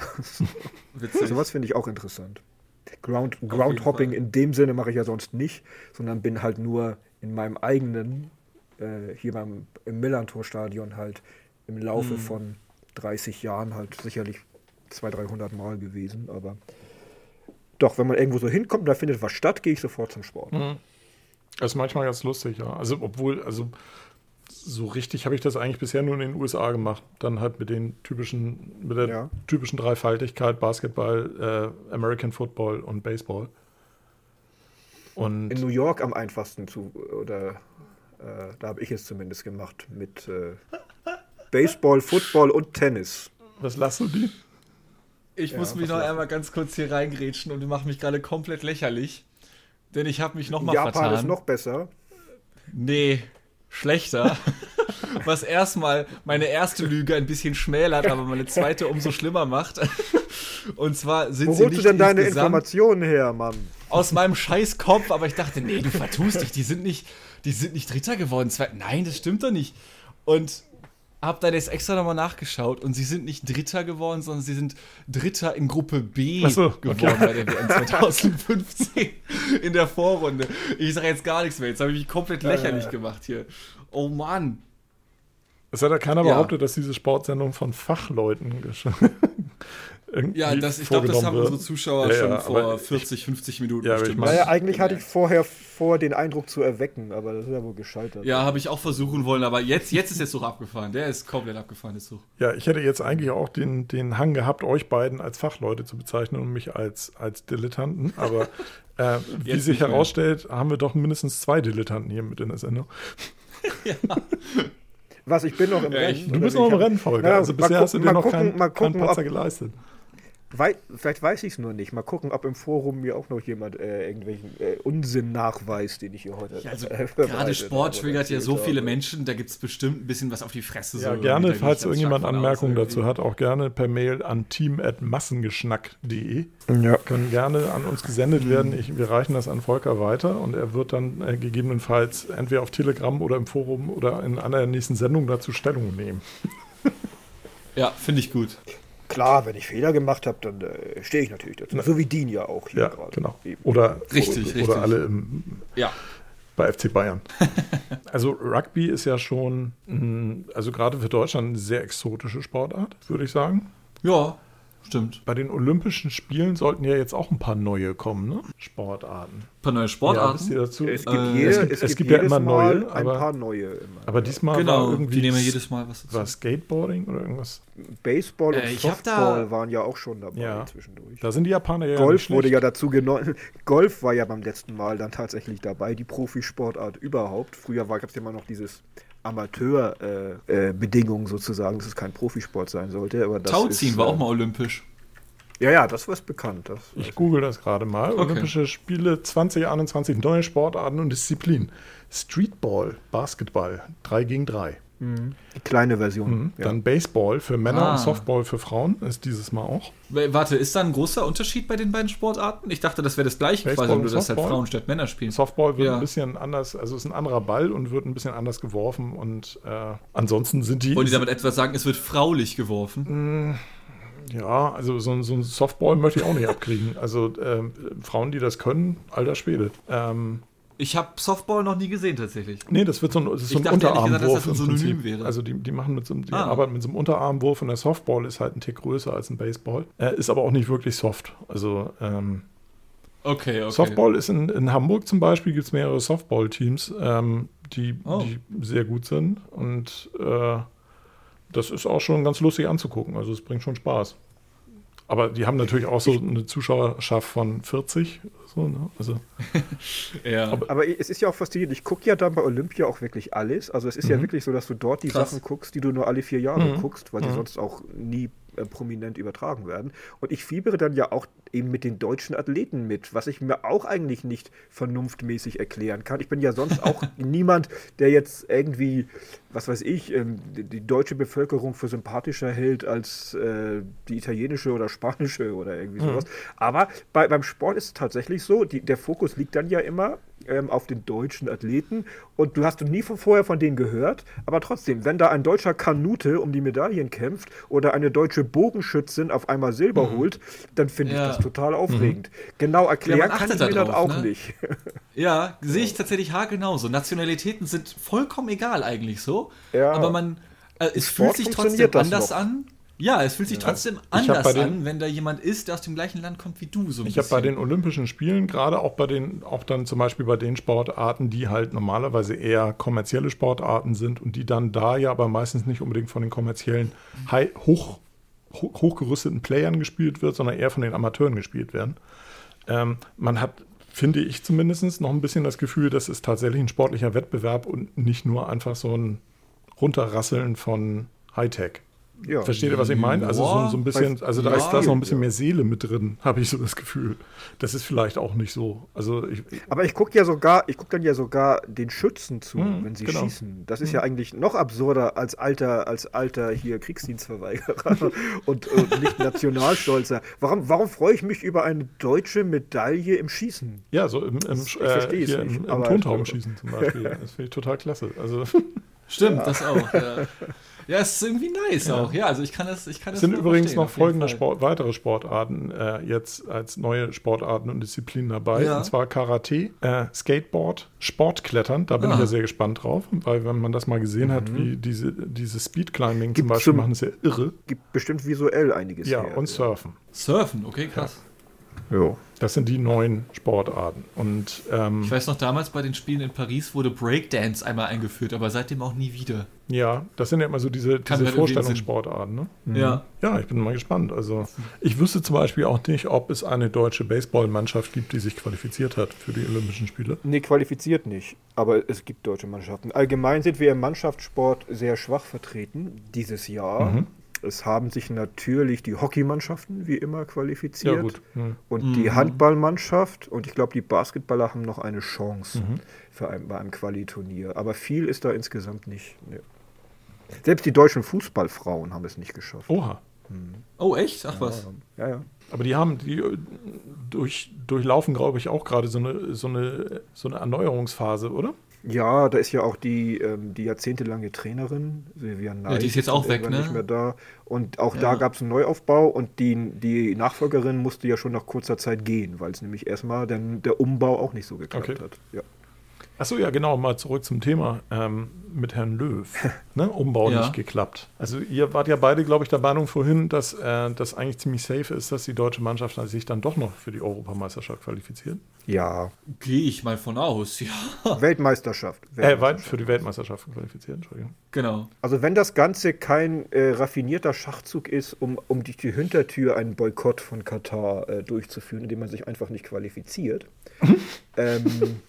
Witzig. Sowas finde ich auch interessant. Ground, Groundhopping in dem Sinne mache ich ja sonst nicht, sondern bin halt nur in meinem eigenen, äh, hier beim, im Millantor-Stadion halt im Laufe mhm. von 30 Jahren halt sicherlich 200, 300 Mal gewesen. Aber doch, wenn man irgendwo so hinkommt da findet was statt, gehe ich sofort zum Sport. Mhm. Das ist manchmal ganz lustig, ja. Also, obwohl, also so richtig habe ich das eigentlich bisher nur in den USA gemacht. Dann halt mit den typischen, mit der ja. typischen Dreifaltigkeit Basketball, äh, American Football und Baseball. Und in New York am einfachsten zu, oder äh, da habe ich es zumindest gemacht, mit äh, Baseball, Football und Tennis. Was du die? Ich ja, muss mich noch einmal ganz kurz hier reingrätschen und mache mich gerade komplett lächerlich. Denn ich habe mich nochmal vertan. Japan ist noch besser. Nee, schlechter. Was erstmal meine erste Lüge ein bisschen schmälert, aber meine zweite umso schlimmer macht. Und zwar sind Wo sie holst du denn deine Informationen her, Mann? Aus meinem scheiß Kopf, aber ich dachte, nee, du vertust dich, die sind nicht, die sind nicht Dritter geworden. Nein, das stimmt doch nicht. Und habe dann jetzt extra nochmal nachgeschaut und sie sind nicht Dritter geworden, sondern sie sind Dritter in Gruppe B so, geworden okay. bei der WM 2015 in der Vorrunde. Ich sage jetzt gar nichts mehr, jetzt habe ich mich komplett lächerlich ja, ja. gemacht hier. Oh Mann. Es hat ja keiner behauptet, dass diese Sportsendung von Fachleuten ja, das, ich glaube, das haben wird. unsere Zuschauer ja, schon ja, vor 40, 50 Minuten ja, bestimmt. Naja, eigentlich hatte ich vorher vor, den Eindruck zu erwecken, aber das ist ja wohl gescheitert. Ja, habe ich auch versuchen wollen, aber jetzt, jetzt ist der Zug abgefahren. Der ist komplett abgefahren, der Zug. Ja, ich hätte jetzt eigentlich auch den, den Hang gehabt, euch beiden als Fachleute zu bezeichnen und mich als, als Dilettanten, aber äh, wie sich herausstellt, haben wir doch mindestens zwei Dilettanten hier mit in der Sendung. ja. Was, ich bin noch im ja, Rennen? Du bist noch im Rennen, Volker. also bisher gucken, hast du dir noch gucken, keinen kein Patzer ob, geleistet. Wei vielleicht weiß ich es nur nicht. Mal gucken, ob im Forum mir auch noch jemand äh, irgendwelchen äh, Unsinn nachweist, den ich hier heute. Ja, also äh, gerade Sport triggert ja so viele Menschen, da gibt es bestimmt ein bisschen was auf die Fresse. Ja, so gerne, falls irgendjemand Anmerkungen dazu hat, auch gerne per Mail an team.massengeschnack.de. Ja. Können gerne an uns gesendet werden. Ich, wir reichen das an Volker weiter und er wird dann äh, gegebenenfalls entweder auf Telegram oder im Forum oder in einer nächsten Sendungen dazu Stellung nehmen. ja, finde ich gut klar, wenn ich Fehler gemacht habe, dann äh, stehe ich natürlich dazu. So wie Dean ja auch hier ja, gerade. Genau. Oder, richtig, oder, richtig. alle im. Ja. bei FC Bayern. also Rugby ist ja schon, also gerade für Deutschland eine sehr exotische Sportart, würde ich sagen. Ja, Stimmt. Bei den Olympischen Spielen sollten ja jetzt auch ein paar neue kommen, ne? Sportarten. Ein paar neue Sportarten? Ja, dazu? Es gibt, äh, jede, es gibt, es es gibt ja immer neue. Aber, ein paar neue immer. Aber diesmal genau, war irgendwie. Die nehmen jedes Mal was dazu. War Skateboarding oder irgendwas? Baseball und äh, Softball waren ja auch schon dabei ja, zwischendurch. Da sind die Japaner ja Golf wurde ja dazu genommen. Golf war ja beim letzten Mal dann tatsächlich dabei, die Profisportart überhaupt. Früher gab es ja immer noch dieses Amateurbedingungen äh, äh, sozusagen, dass es kein Profisport sein sollte. Aber das Tauziehen ist, war auch mal olympisch. Ja, ja, das war bekannt. Das ich google das gerade mal. Okay. Olympische Spiele 2021, neue Sportarten und Disziplinen. Streetball, Basketball, 3 gegen 3. Mhm. Die kleine Version. Mhm. Ja. Dann Baseball für Männer ah. und Softball für Frauen ist dieses Mal auch. Warte, ist da ein großer Unterschied bei den beiden Sportarten? Ich dachte, das wäre das gleiche, Baseball quasi, nur dass halt Frauen statt Männer spielen. Softball wird ja. ein bisschen anders, also ist ein anderer Ball und wird ein bisschen anders geworfen und äh, ansonsten sind die. Wollen die damit etwas sagen, es wird fraulich geworfen? Mh, ja, also so, so ein Softball möchte ich auch nicht abkriegen. Also ähm, Frauen, die das können, alter Schwede. Ähm, ich habe Softball noch nie gesehen tatsächlich. Nee, das wird so ein, das ist so ein Unterarmwurf. Gesagt, das ein wäre. Also die, die machen mit so, die ah. arbeiten mit so einem Unterarmwurf und der Softball ist halt ein Tick größer als ein Baseball. Äh, ist aber auch nicht wirklich soft. Also ähm, okay, okay. Softball ist in, in Hamburg zum Beispiel gibt es mehrere Softball-Teams, ähm, die, oh. die sehr gut sind und äh, das ist auch schon ganz lustig anzugucken. Also es bringt schon Spaß. Aber die haben natürlich auch so eine Zuschauerschaft von 40. So, ne? also, ja. aber, aber, es ist ja auch faszinierend. Ich gucke ja dann bei Olympia auch wirklich alles. Also es ist mhm. ja wirklich so, dass du dort die Krass. Sachen guckst, die du nur alle vier Jahre mhm. guckst, weil mhm. die sonst auch nie äh, prominent übertragen werden. Und ich fiebere dann ja auch eben mit den deutschen Athleten mit, was ich mir auch eigentlich nicht vernunftmäßig erklären kann. Ich bin ja sonst auch niemand, der jetzt irgendwie, was weiß ich, ähm, die deutsche Bevölkerung für sympathischer hält als äh, die italienische oder spanische oder irgendwie mhm. sowas. Mhm. Aber bei, beim Sport ist es tatsächlich so, die, der Fokus liegt dann ja immer ähm, auf den deutschen Athleten und du hast nie von vorher von denen gehört, aber trotzdem, wenn da ein deutscher Kanute um die Medaillen kämpft oder eine deutsche Bogenschützin auf einmal Silber mhm. holt, dann finde ja. ich das total aufregend. Mhm. Genau erklären ja, kann ich mir das auch ne? nicht. Ja, sehe ich tatsächlich haargenauso. Nationalitäten sind vollkommen egal eigentlich so, ja. aber man äh, es fühlt sich trotzdem anders noch. an ja, es fühlt sich trotzdem anders den, an, wenn da jemand ist, der aus dem gleichen Land kommt wie du. So ich habe bei den Olympischen Spielen, gerade auch bei den, auch dann zum Beispiel bei den Sportarten, die halt normalerweise eher kommerzielle Sportarten sind und die dann da ja aber meistens nicht unbedingt von den kommerziellen high, hoch, hoch, hochgerüsteten Playern gespielt wird, sondern eher von den Amateuren gespielt werden. Ähm, man hat finde ich zumindest noch ein bisschen das Gefühl, dass es tatsächlich ein sportlicher Wettbewerb und nicht nur einfach so ein Runterrasseln von Hightech. Ja. Versteht ihr, was ich meine? Also so, so, ein bisschen, also da ist da noch ein bisschen mehr Seele mit drin, habe ich so das Gefühl. Das ist vielleicht auch nicht so. Also ich, Aber ich gucke ja sogar, ich gucke dann ja sogar den Schützen zu, mhm, wenn sie genau. schießen. Das ist mhm. ja eigentlich noch absurder als alter, als alter hier Kriegsdienstverweigerer und, und, nicht Nationalstolzer. Warum, warum freue ich mich über eine deutsche Medaille im Schießen? Ja, so im, im, äh, im, im Tontaubenschießen zum Beispiel. das finde ich total klasse. Also Stimmt, ja. das auch. Ja. Ja, es ist irgendwie nice ja. auch. Ja, also ich kann das, ich kann das. Es sind übrigens noch folgende Sport, weitere Sportarten äh, jetzt als neue Sportarten und Disziplinen dabei. Ja. Und zwar Karate, äh, Skateboard, Sportklettern. Da bin ah. ich ja sehr gespannt drauf, weil wenn man das mal gesehen mhm. hat, wie diese, diese Speedclimbing zum Beispiel machen, ist ja irre. Gibt bestimmt visuell einiges. Ja, her, und Surfen. Surfen, okay, krass. Jo. Das sind die neuen Sportarten. Und, ähm, ich weiß noch, damals bei den Spielen in Paris wurde Breakdance einmal eingeführt, aber seitdem auch nie wieder. Ja, das sind ja immer so diese, diese Vorstellungssportarten. Ne? Mhm. Ja. Ja, ich bin mal gespannt. Also, ich wüsste zum Beispiel auch nicht, ob es eine deutsche Baseballmannschaft gibt, die sich qualifiziert hat für die Olympischen Spiele. Nee, qualifiziert nicht. Aber es gibt deutsche Mannschaften. Allgemein sind wir im Mannschaftssport sehr schwach vertreten dieses Jahr. Mhm. Es haben sich natürlich die Hockeymannschaften wie immer qualifiziert. Ja, gut. Mhm. Und mhm. die Handballmannschaft und ich glaube, die Basketballer haben noch eine Chance mhm. für ein, bei einem Qualiturnier. Aber viel ist da insgesamt nicht. Ne. Selbst die deutschen Fußballfrauen haben es nicht geschafft. Oha. Mhm. Oh, echt? Ach was. Ja, ja. Aber die haben, die durch, durchlaufen, glaube ich, auch gerade so eine, so, eine, so eine Erneuerungsphase, oder? Ja, da ist ja auch die, ähm, die jahrzehntelange Trainerin, Vivian Neid. Ja, die ist jetzt auch weg, ne? Nicht mehr da. Und auch ja. da gab es einen Neuaufbau und die, die Nachfolgerin musste ja schon nach kurzer Zeit gehen, weil es nämlich erstmal dann der Umbau auch nicht so geklappt okay. hat. Ja. Achso, ja, genau, mal zurück zum Thema ähm, mit Herrn Löw. Ne? Umbau Ja. nicht geklappt. Also ihr wart ja beide, glaube ich, der Meinung vorhin, dass äh, das eigentlich ziemlich safe ist, dass die deutsche Mannschaft sich dann doch noch für die Europameisterschaft qualifiziert. Ja, Gehe ich mal von aus, ja. Weltmeisterschaft. Äh, weit Weltmeisterschaft. für die Weltmeisterschaft qualifiziert, Entschuldigung. Genau. Also wenn das Ganze kein äh, raffinierter Schachzug ist, um, um durch die Hintertür einen Boykott von Katar äh, durchzuführen, indem man sich einfach nicht qualifiziert. ähm,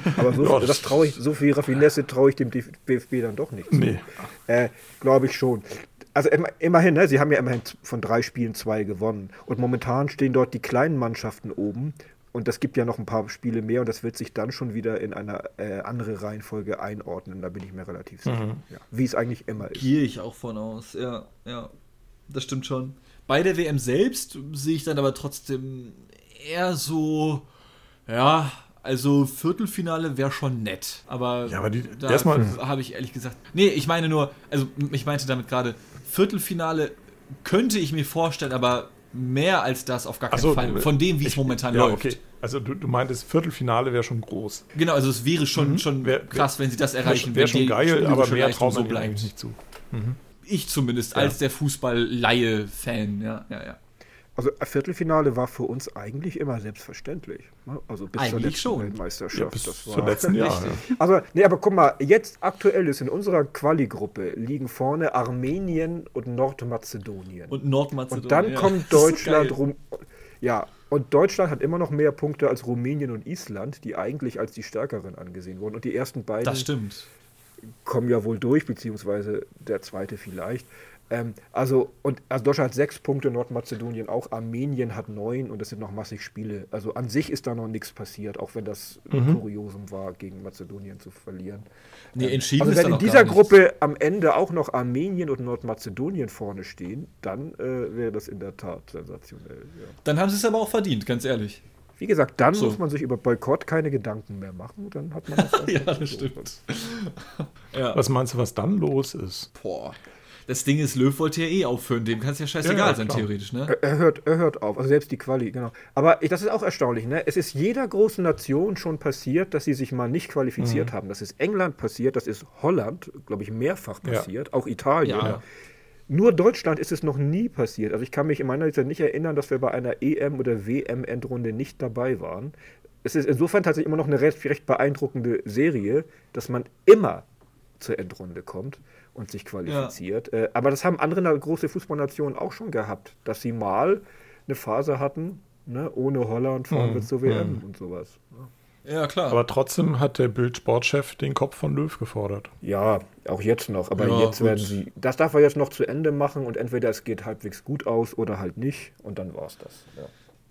aber so, das- traue ich, so viel Raffinesse traue ich dem DFB dann doch nicht. Nee. Äh, Glaube ich schon. Also immer, immerhin, ne, sie haben ja immerhin von drei Spielen zwei gewonnen. Und momentan stehen dort die kleinen Mannschaften oben. Und das gibt ja noch ein paar Spiele mehr und das wird sich dann schon wieder in eine äh, andere Reihenfolge einordnen. Da bin ich mir relativ sicher. Ja. Wie es eigentlich immer ist. Gehe ich auch von aus, ja, ja. Das stimmt schon. Bei der WM selbst sehe ich dann aber trotzdem eher so, ja, also Viertelfinale wäre schon nett. Aber, Ja, aber die- da erstmal- habe ich ehrlich gesagt. Nee, ich meine nur, also ich meinte damit gerade, Viertelfinale könnte ich mir vorstellen, aber mehr als das auf gar keinen so, Fall. Von dem, wie es momentan ja, läuft. okay. Also du, du meintest, Viertelfinale wäre schon groß. Genau, also es wäre schon, schon Mhm. Wär- krass, wenn sie das Wäre erreichen, wär wenn schon geil, aber mehr traut so bleibt. nicht zu. Ich zumindest, als der Fußball-Laie-Fan, ja, ja, ja. Also ein Viertelfinale war für uns eigentlich immer selbstverständlich. ne? Also bis zur Eigentlich letzten schon. Weltmeisterschaft. Ja, bis das zum war- letzten Jahr. Ja. Also, nee, aber guck mal, jetzt aktuell ist in unserer Quali-Gruppe liegen vorne Armenien und Nordmazedonien. Und Nordmazedonien. Und dann ja. kommt Deutschland rum. Ja, und Deutschland hat immer noch mehr Punkte als Rumänien und Island, die eigentlich als die stärkeren angesehen wurden. Und die ersten beiden Das stimmt. kommen ja wohl durch, beziehungsweise der zweite vielleicht. Ähm, also, und also Deutschland hat sechs Punkte, Nordmazedonien auch, Armenien hat neun und es sind noch massig Spiele. Also an sich ist da noch nichts passiert, auch wenn das ein Kuriosum war, gegen Mazedonien zu verlieren. Nee, entschieden Also ist wenn in dieser. Gruppe am Ende auch noch Armenien und Nordmazedonien vorne stehen, dann äh, wäre das in der Tat sensationell. Ja. Dann haben sie es aber auch verdient, ganz ehrlich. Wie gesagt, dann So. muss man sich über Boykott keine Gedanken mehr machen. Dann hat man das Ja, das stimmt. Ja. Was meinst du, was dann los ist? Boah. Das Ding ist, Löw wollte ja eh aufhören, dem kann es ja scheißegal Ja, ja, sein, klar. theoretisch, ne? Er- Er hört, er hört auf, also selbst die Quali, genau. Aber ich, das ist auch erstaunlich, ne? Es ist jeder großen Nation schon passiert, dass sie sich mal nicht qualifiziert Mhm. haben. Das ist England passiert, das ist Holland, glaube ich, mehrfach Ja. passiert, auch Italien. Ja. Nur Deutschland ist es noch nie passiert. Also ich kann mich in meiner Zeit nicht erinnern, dass wir bei einer EM- oder WM-Endrunde nicht dabei waren. Es ist insofern tatsächlich immer noch eine recht, recht beeindruckende Serie, dass man immer zur Endrunde kommt und sich qualifiziert. Äh, aber das haben andere große Fußballnationen auch schon gehabt, dass sie mal eine Phase hatten, ne, ohne Holland fahren Mhm. wir zur WM und sowas. Ja, klar. Aber trotzdem hat der Bild-Sportchef den Kopf von Löw gefordert. Ja, auch jetzt noch. Aber Ja, jetzt gut. werden sie. Das darf er jetzt noch zu Ende machen und entweder es geht halbwegs gut aus oder halt nicht und dann war es das. Ja.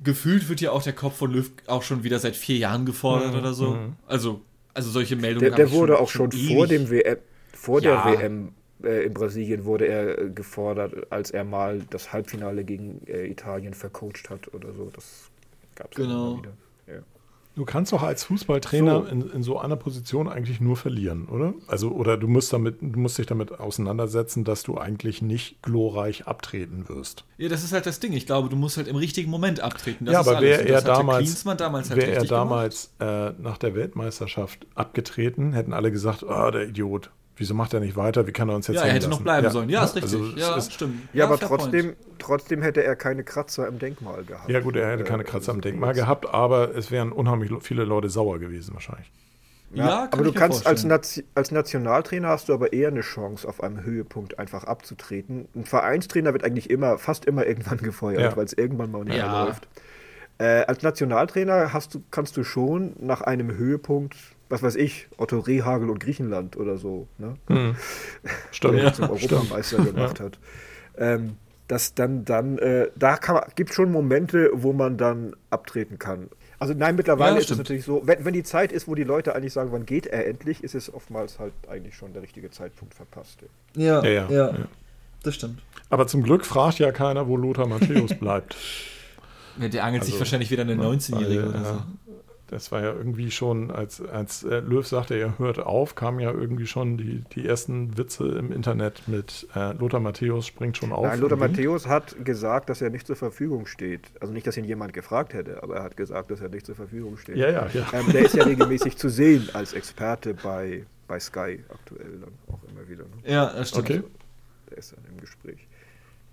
Gefühlt wird ja auch der Kopf von Löw auch schon wieder seit vier Jahren gefordert oder so. Also, also solche Meldungen Der, der wurde schon, auch schon, vor dem WM, vor Ja. der WM äh, in Brasilien wurde er äh, gefordert, als er mal das Halbfinale gegen äh, Italien vercoacht hat oder so. Das gab es Genau. immer wieder. Ja. Du kannst doch als Fußballtrainer So. in, in so einer Position eigentlich nur verlieren, oder? Also, oder du musst damit, du musst dich damit auseinandersetzen, dass du eigentlich nicht glorreich abtreten wirst. Ja, das ist halt das Ding. Ich glaube, du musst halt im richtigen Moment abtreten. Das ja, aber wäre er damals, damals halt wäre er damals äh, nach der Weltmeisterschaft abgetreten, hätten alle gesagt, ah, der Idiot, wieso macht er nicht weiter? Wie kann er uns jetzt Ja, er hätte noch lassen? bleiben sollen. Ja, ist richtig. also ja, ist, stimmt. Ja, aber fair trotzdem, point. trotzdem hätte er keine Kratzer im Denkmal gehabt. ja gut, er hätte Äh, keine Kratzer am also Denkmal gehabt, aber es wären unheimlich viele Leute sauer gewesen wahrscheinlich. Ja, kann aber du kannst als, vorstellen. Nati als Nationaltrainer hast du aber eher eine Chance, auf einem Höhepunkt einfach abzutreten. Ein Vereinstrainer wird eigentlich immer, fast immer irgendwann gefeuert, Ja. weil es irgendwann mal nicht Ja. mehr läuft. Äh, als Nationaltrainer hast du, kannst du schon nach einem Höhepunkt, was weiß ich, Otto Rehagel und Griechenland oder so, ne? Stimmt. der zum Europameister gemacht hat. Ähm, dass dann, dann, äh, da gibt es schon Momente, wo man dann abtreten kann. Also nein, mittlerweile Ja, ist es stimmt. natürlich so, wenn, wenn die Zeit ist, wo die Leute eigentlich sagen, wann geht er endlich, ist es oftmals halt eigentlich schon der richtige Zeitpunkt verpasst. Ja, Ja, ja, ja. Das stimmt. Aber zum Glück fragt ja keiner, wo Lothar Matthäus bleibt. Ja, der angelt sich Also, wahrscheinlich wieder eine 19-Jährige Weil, oder so. Das war ja irgendwie schon, als, als äh, Löw sagte, er hört auf, kamen ja irgendwie schon die, die ersten Witze im Internet mit äh, Lothar Matthäus springt schon auf. Nein, Lothar Matthäus hat gesagt, dass er nicht zur Verfügung steht. Also nicht, dass ihn jemand gefragt hätte, aber er hat gesagt, dass er nicht zur Verfügung steht. Ja, ja, ja. Ähm, der ist ja regelmäßig zu sehen als Experte bei, bei Sky aktuell dann auch immer wieder. Ne? Ja, das stimmt. Okay. Der ist dann im Gespräch.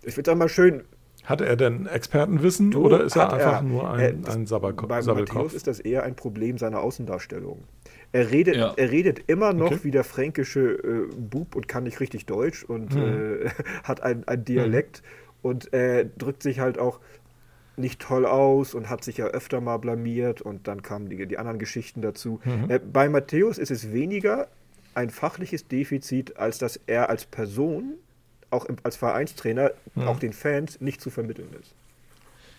Ich finde es auch mal schön, Hat er denn Expertenwissen Du, oder ist er einfach er. nur Äh, ein, das- ein Sabberko- Bei Matthäus ist das eher ein Problem seiner Außendarstellung. Er redet, Ja. er redet immer noch Okay. wie der fränkische äh, Bub und kann nicht richtig Deutsch und Mhm. äh, hat ein, ein Dialekt und äh, drückt sich halt auch nicht toll aus und hat sich ja öfter mal blamiert und dann kamen die, die anderen Geschichten dazu. Mhm. Äh, bei Matthäus ist es weniger ein fachliches Defizit, als dass er als Person, auch im, als Vereinstrainer, Mhm. auch den Fans nicht zu vermitteln ist.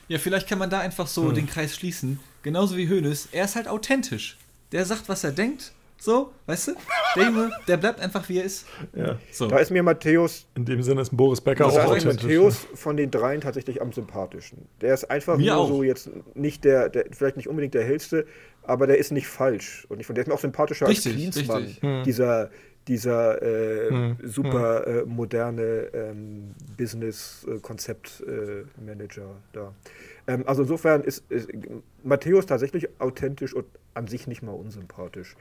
Ja, vielleicht kann man da einfach so Hm. den Kreis schließen. Genauso wie Hoeneß. Er ist halt authentisch. Der sagt, was er denkt. So, weißt du? Der Junge, der bleibt einfach, wie er ist. Ja. So. Da ist mir Matthäus In dem Sinne ist ein Boris Becker auch ist authentisch. Matthäus von den dreien tatsächlich am sympathischen. Der ist einfach Mir nur auch. so jetzt nicht der, der, vielleicht nicht unbedingt der hellste, aber der ist nicht falsch. Und ich finde, der ist mir auch sympathischer Richtig, als Klinsmann. richtig. Hm. Dieser, dieser äh, Hm. super äh, moderne ähm, Business-Konzept-Manager da. Ähm, also insofern ist, ist Matthäus tatsächlich authentisch und an sich nicht mal unsympathisch.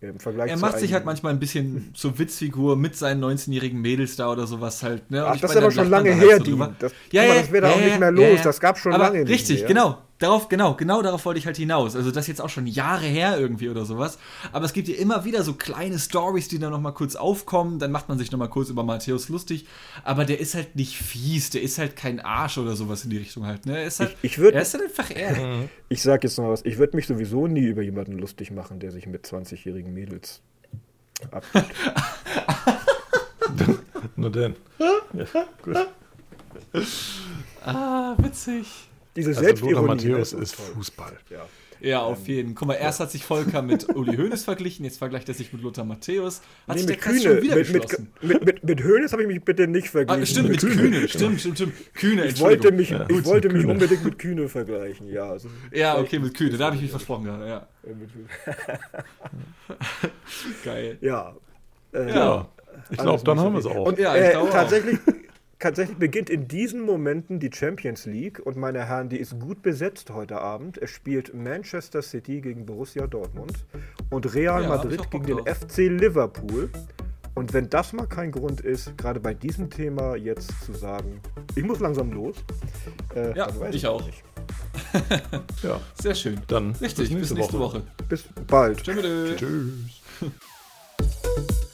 Im Vergleich Er macht sich halt manchmal ein bisschen zur Witzfigur mit seinen 19-jährigen Mädels da oder sowas halt. Ne? Ach, das ist aber schon lange halt her, so die. Das, Ja, ja, das wäre da ja, auch ja, nicht mehr los. ja. Das gab schon aber lange nicht Richtig, genau. Darauf, genau, genau darauf wollte ich halt hinaus. Also das ist jetzt auch schon Jahre her irgendwie oder sowas. Aber es gibt ja immer wieder so kleine Stories, die dann nochmal kurz aufkommen. Dann macht man sich nochmal kurz über Matthäus lustig. Aber der ist halt nicht fies. Der ist halt kein Arsch oder sowas in die Richtung halt. Ne? Er ist halt, Ich- ich würd- er ist halt einfach er. Ich sag jetzt noch was, ich würde mich sowieso nie über jemanden lustig machen, der sich mit 20-jährigen Mädels ab. Nur denn. Ja, gut. Ah, witzig. Diese Also Lothar Selbstironie Matthäus ne, ist toll. Fußball. Ja. Ja, auf jeden. Guck mal, erst hat sich Volker mit Uli Hoeneß verglichen, jetzt vergleicht er sich mit Lothar Matthäus. Hat Nee, sich der mit Kühne, schon wieder mit, mit, geschlossen. mit, mit, mit Hoeneß habe ich mich bitte nicht verglichen. Ah, stimmt, mit Kühne. Stimmt, stimmt, stimmt. Kühne, Ich wollte mich, Ja, ich wollte mich Kühne. unbedingt mit Kühne vergleichen, ja. Also, Ja, okay, mit Kühne, da habe ich mich versprochen gerade, ja. äh, Geil. Ja. Äh, Ja, ich glaube, dann haben wir so es auch. Und Ja, ich äh, tatsächlich, tatsächlich beginnt in diesen Momenten die Champions League und meine Herren, die ist gut besetzt heute Abend. Es spielt Manchester City gegen Borussia Dortmund und Real Ja, ich Madrid gegen den. FC Liverpool. Und wenn das mal kein Grund ist, gerade bei diesem Thema jetzt zu sagen, ich muss langsam los. äh, Ja, weiß ich auch. nicht. Ja, Sehr schön. dann Richtig, bis nächste Woche. Bis bald. Tschüss. Tschüss.